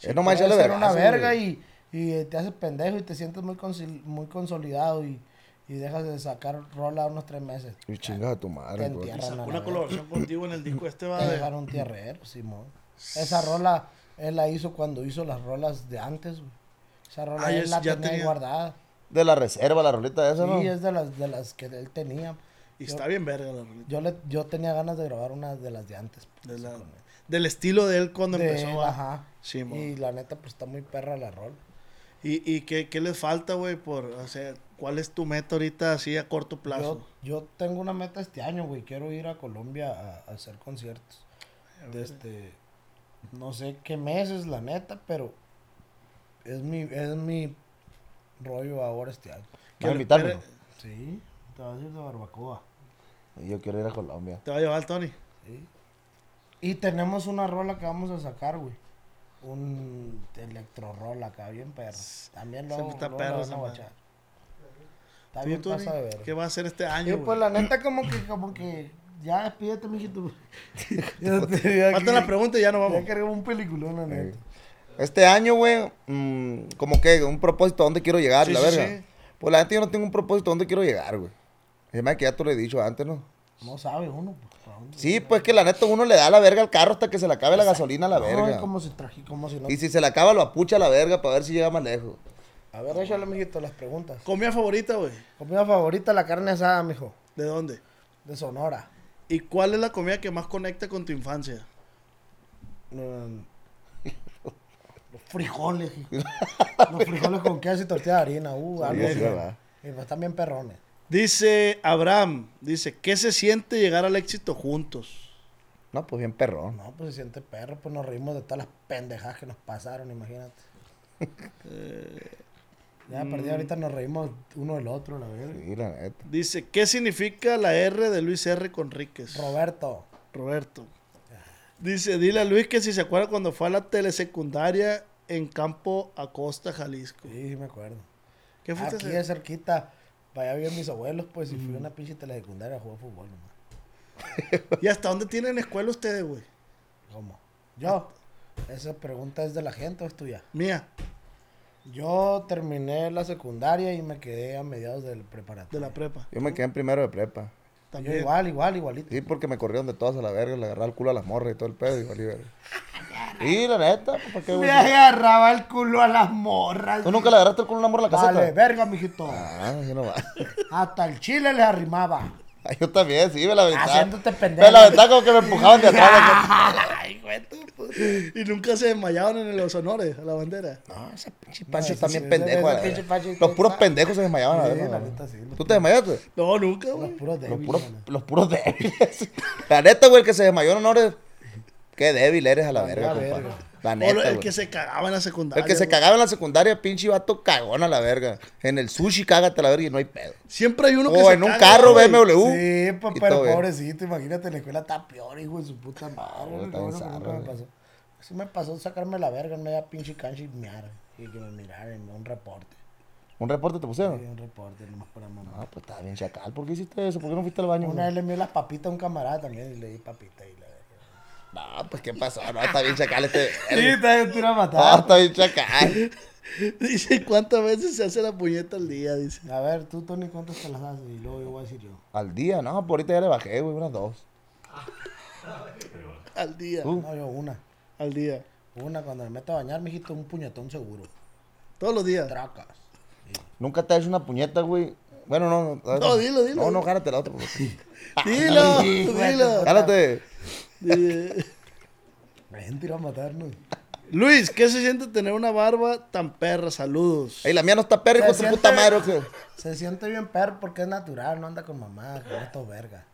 Es nomás echarle ser vergazo. una verga güey. y, y te haces pendejo y te sientes muy, muy consolidado y, y dejas de sacar rola unos tres meses. Y chingas a tu madre, güey. entierran. Sacó a la una colaboración contigo en el disco este va Te de... dejaron tierrero, Simón. Esa rola, él la hizo cuando hizo las rolas de antes, güey. Esa rola Ah, ya él la es- ya tenía, ahí tenía. guardada. De la reserva, la rolita esa, ¿no? Sí, es de las, de las que él tenía. Y está bien verga la rolita. Yo, le, yo tenía ganas de grabar una de las de antes. De la- él. del estilo de él cuando De empezó. él, ajá. Sí, mo. y la neta, pues está muy perra la rola. ¿Y, y qué, qué les falta, güey? Por, o sea, ¿cuál es tu meta ahorita así a corto plazo? Yo, yo tengo una meta este año, güey. Quiero ir a Colombia a, a hacer conciertos. De este, no sé qué meses, la neta, pero es mi, es mi rollo ahora este año. Que ¿Vas a le invitarme? Sí, te vas a ir de barbacoa. Y Yo quiero ir a Colombia. ¿Te va a llevar el Tony? Sí. Y tenemos una rola que vamos a sacar, güey. Un electro rola acá, bien perro. También luego, Siempre está luego perro la esa van a. Está ¿Tú, bien Tony? pasa de ver. ¿Qué va a hacer este Sí, año, pues la neta como que, como que, ya despídete, mijito. ya te, ya Faltan las preguntas y ya nos Ya vamos. cargamos un peliculón, la neta. Este año, güey, mm, como que un propósito a dónde quiero llegar, Sí, la sí, verga. sí. Pues la neta yo no tengo un propósito a dónde quiero llegar, güey. Es más que ya te lo he dicho antes, ¿no? No sabe uno, pues. Sí, pues que la neta uno le da la verga al carro hasta que se le acabe la gasolina a la No, verga. como si traje, como si no. Y si se le acaba, lo apucha a la verga para ver si llega más lejos. A ver, échale, mijito, las preguntas. ¿Comida favorita, güey? Comida favorita, la carne asada, mijo. ¿De dónde? De Sonora. ¿Y cuál es la comida que más conecta con tu infancia? Mm, Los frijoles, hijo. Los frijoles con queso y tortilla de harina. Uh, algo sí, así. ¿verdad? Y pues están bien perrones. Dice Abraham, dice, ¿qué se siente llegar al éxito juntos? No, pues bien perrón. No, pues se siente perro, pues nos reímos de todas las pendejadas que nos pasaron, imagínate. ya perdí, ahorita nos reímos uno del otro, la verdad. Sí, la neta. Dice, ¿qué significa la R de Luis R. Conríquez? Roberto, Roberto. Dice, dile a Luis que si se acuerda cuando fue a la telesecundaria en Campo Acosta, Jalisco. sí, sí me acuerdo. ¿Qué fuiste a Aquí hacer? de cerquita, vaya bien mis abuelos, pues, y fui a una pinche telesecundaria a jugar fútbol nomás. ¿Y hasta dónde tienen escuela ustedes, güey? ¿Cómo? Yo, esa pregunta es de la gente o es tuya. Mía, Yo terminé la secundaria y me quedé a mediados del de preparatorio. la prepa. Yo me quedé en primero de prepa. Yo También. igual, igual, igualito. Sí, porque me corrieron de todas a la verga, le agarraba el culo a las morras y todo el pedo y valí verga. Y la neta, pues, ¿para qué, güey? Me agarraba el culo a las morras. ¿Tú nunca le agarraste el culo a una morra en la caseta? Vale, verga, mijito. Ah, así no va. Hasta el chile les arrimaba. Ay, Yo también, sí, me la aventaba. Haciéndote pendejo. Me la aventaba como que me empujaban de atrás. Ay, güey, tú, pues. Y nunca se desmayaban en los honores a la bandera. No, ese pinche No, Pancho ese está sí, bien ese- pendejo. ese la pinche Los puros pendejos se desmayaban, la Sí, verga. la ¿no? neta, sí, los ¿Tú te desmayaste? No, nunca, Los güey. puros Los débiles. puros, mano. los puros débiles. La neta, güey, el que se desmayó en honores. Qué débil eres a la verga, la O el que se cagaba en la secundaria. El que se cagaba en la secundaria, pinche vato cagón a la verga. En el sushi cágate a la verga y no hay pedo. Siempre hay uno que O se en un carro güey. BMW. Sí, y pero pobrecito, imagínate, en la escuela está peor, hijo de su puta madre. está nunca me pasó. Sí me pasó sacarme la verga en media pinche cancha y mear. Y que me miraran, un reporte. ¿Un reporte te Sí, pusieron? un reporte, nomás para mamá. Ah, pues estaba bien chacal. ¿Por qué hiciste eso? ¿Por qué no fuiste al baño? Una güey? vez le envié las papitas a un camarada también y le di papitas y. No, pues qué pasó. No, está bien chacal este. Sí, está bien, tira a No, matar. está bien chacal. Dice, ¿cuántas veces se hace la puñeta al día? Dice. A ver, tú, Tony, ¿cuántas te las haces? Y luego yo voy a decir yo. Al día, no, por ahorita ya le bajé, güey, unas dos. Al día. Uh. No, yo una. Al día. Una, cuando me meto a bañar, mijito, un puñetón seguro. Todos los días. Tracas. Nunca te has hecho una puñeta, güey. Bueno, no. No, No, dilo, dilo. No, no, jálate la otra. por favor. Dilo, dilo. Jálate. Dice, Ven, tira a matarnos. Luis, ¿qué se siente tener una barba tan perra? Saludos. Ey, la mía no está perra, hijo Se de puta siente- madre? Se siente bien perro porque es natural, no anda con mamá, con estos verga.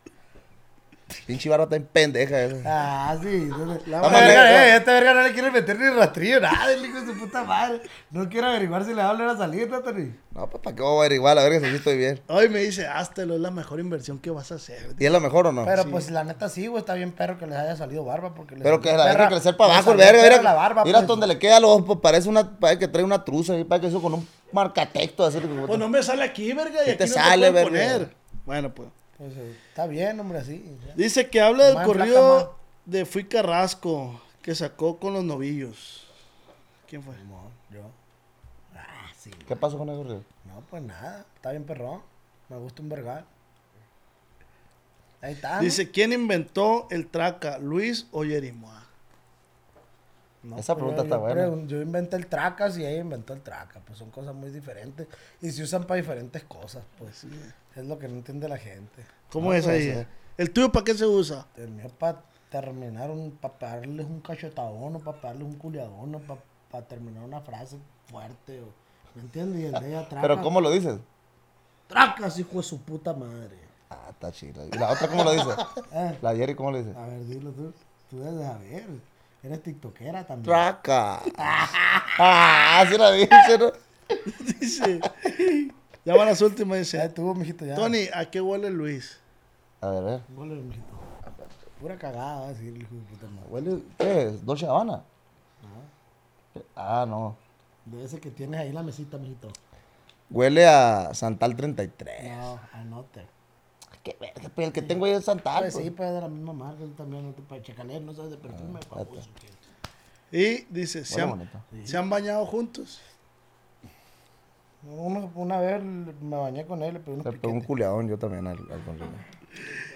Pinche barba está en pendeja esa. Ah, sí. La Vamos, verga, eh, este verga no le quiere meter ni rastrillo, nada, el hijo de su puta madre. No quiere averiguar si le va a volver a salir, ¿no, Tony? No, pues para qué voy a averiguar, la verga, si sí estoy bien. Hoy me dice, háztelo, es la mejor inversión que vas a hacer. ¿Y es lo mejor o no? Pero pues la neta sí, güey, está bien perro que les haya salido barba porque les Pero que la verga crecer para abajo, el verga. Mira, la barba, mira pues. donde le queda los ojos, parece una, parece que trae una truza y parece que eso con un marcatexto así. Pues no me sale aquí, verga, y ¿Qué aquí te no sale, te verga? poner. Bueno, pues. Pues, eh, está bien, hombre, así. ya. Dice que habla del corrido de Fui Carrasco que sacó con los novillos. ¿Quién fue? No, yo. Ah, sí. ¿Qué pasó con el correo? No, pues nada, está bien perrón. Me gusta un vergal. Ahí está. ¿no? Dice, ¿quién inventó el traca, Luis o Yerimoa? No, Esa pues, pregunta yo- está yo buena. Yo inventé el tracas y ella inventó el traca. Pues son cosas muy diferentes. Y se usan para diferentes cosas, pues. Es lo que no entiende la gente. ¿Cómo No, es puede ahí? ser. ¿El tuyo para qué se usa? El mío para terminar, un, para darles un cachetadón o para darles un culiadón o para terminar una frase fuerte. O, ¿Me entiendes? Y el de ella traca. Pero ¿cómo lo dices? Tracas, hijo de su puta madre. Ah, está chido. ¿Y la otra cómo lo dice? Eh, La Jerry, ¿cómo lo dice? a ver, dilo tú. Tú debes saber. Eres tiktokera también. Traca. ah, sí la dije, ¿no? Dice, ya van las últimas, Ya dice. estuvo, mijito, ya. Tony, ¿a qué huele Luis? A ver, a ver. Huele, mijito. Pura cagada, va a decir el hijo de puta madre. ¿Huele? ¿Qué es? ¿Dolce Habana? Ah, no. De ese que tienes ahí en la mesita, mijito. Huele a Santal 33. No, anote. Qué verga, pues el que tengo ahí es Santal. Pues pues. sí, pues de la misma marca tú también. No te puedes checaler, no sabes de perfume. baboso, que- Y dice, ¿se han. ¿se han bañado juntos? Uno- una vez me bañé con él, le pedí Le pegó un culiadón yo también al, al consumo.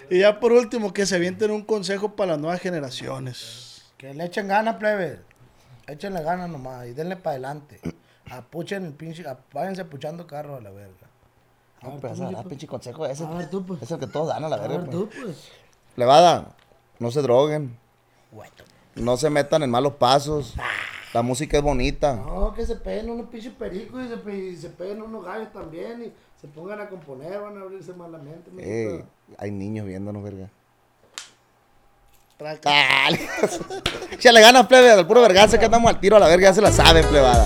Y ya por último, que se avienten un consejo para las nuevas generaciones. Que le echen ganas, plebe. Échenle ganas nomás y denle para adelante. Apuchen el pinche, váyanse puchando carros a la verga. No, ver, pero mijito. pinche consejo ese. A ver, tú, pues. Es el que todos dan a la A verga. ver, pues. tú, pues. Levada, no se droguen. Guato. No se metan en malos pasos. La música es bonita. No, que se peguen unos pinches pericos y se, y se peguen unos gallos también y se pongan a componer, van a abrirse malamente. Ey, mijito. hay niños viéndonos, verga. Traca. Dale. Échale ganas, plebe, al puro vergazo que andamos al tiro a la verga, ya se la saben, plebada.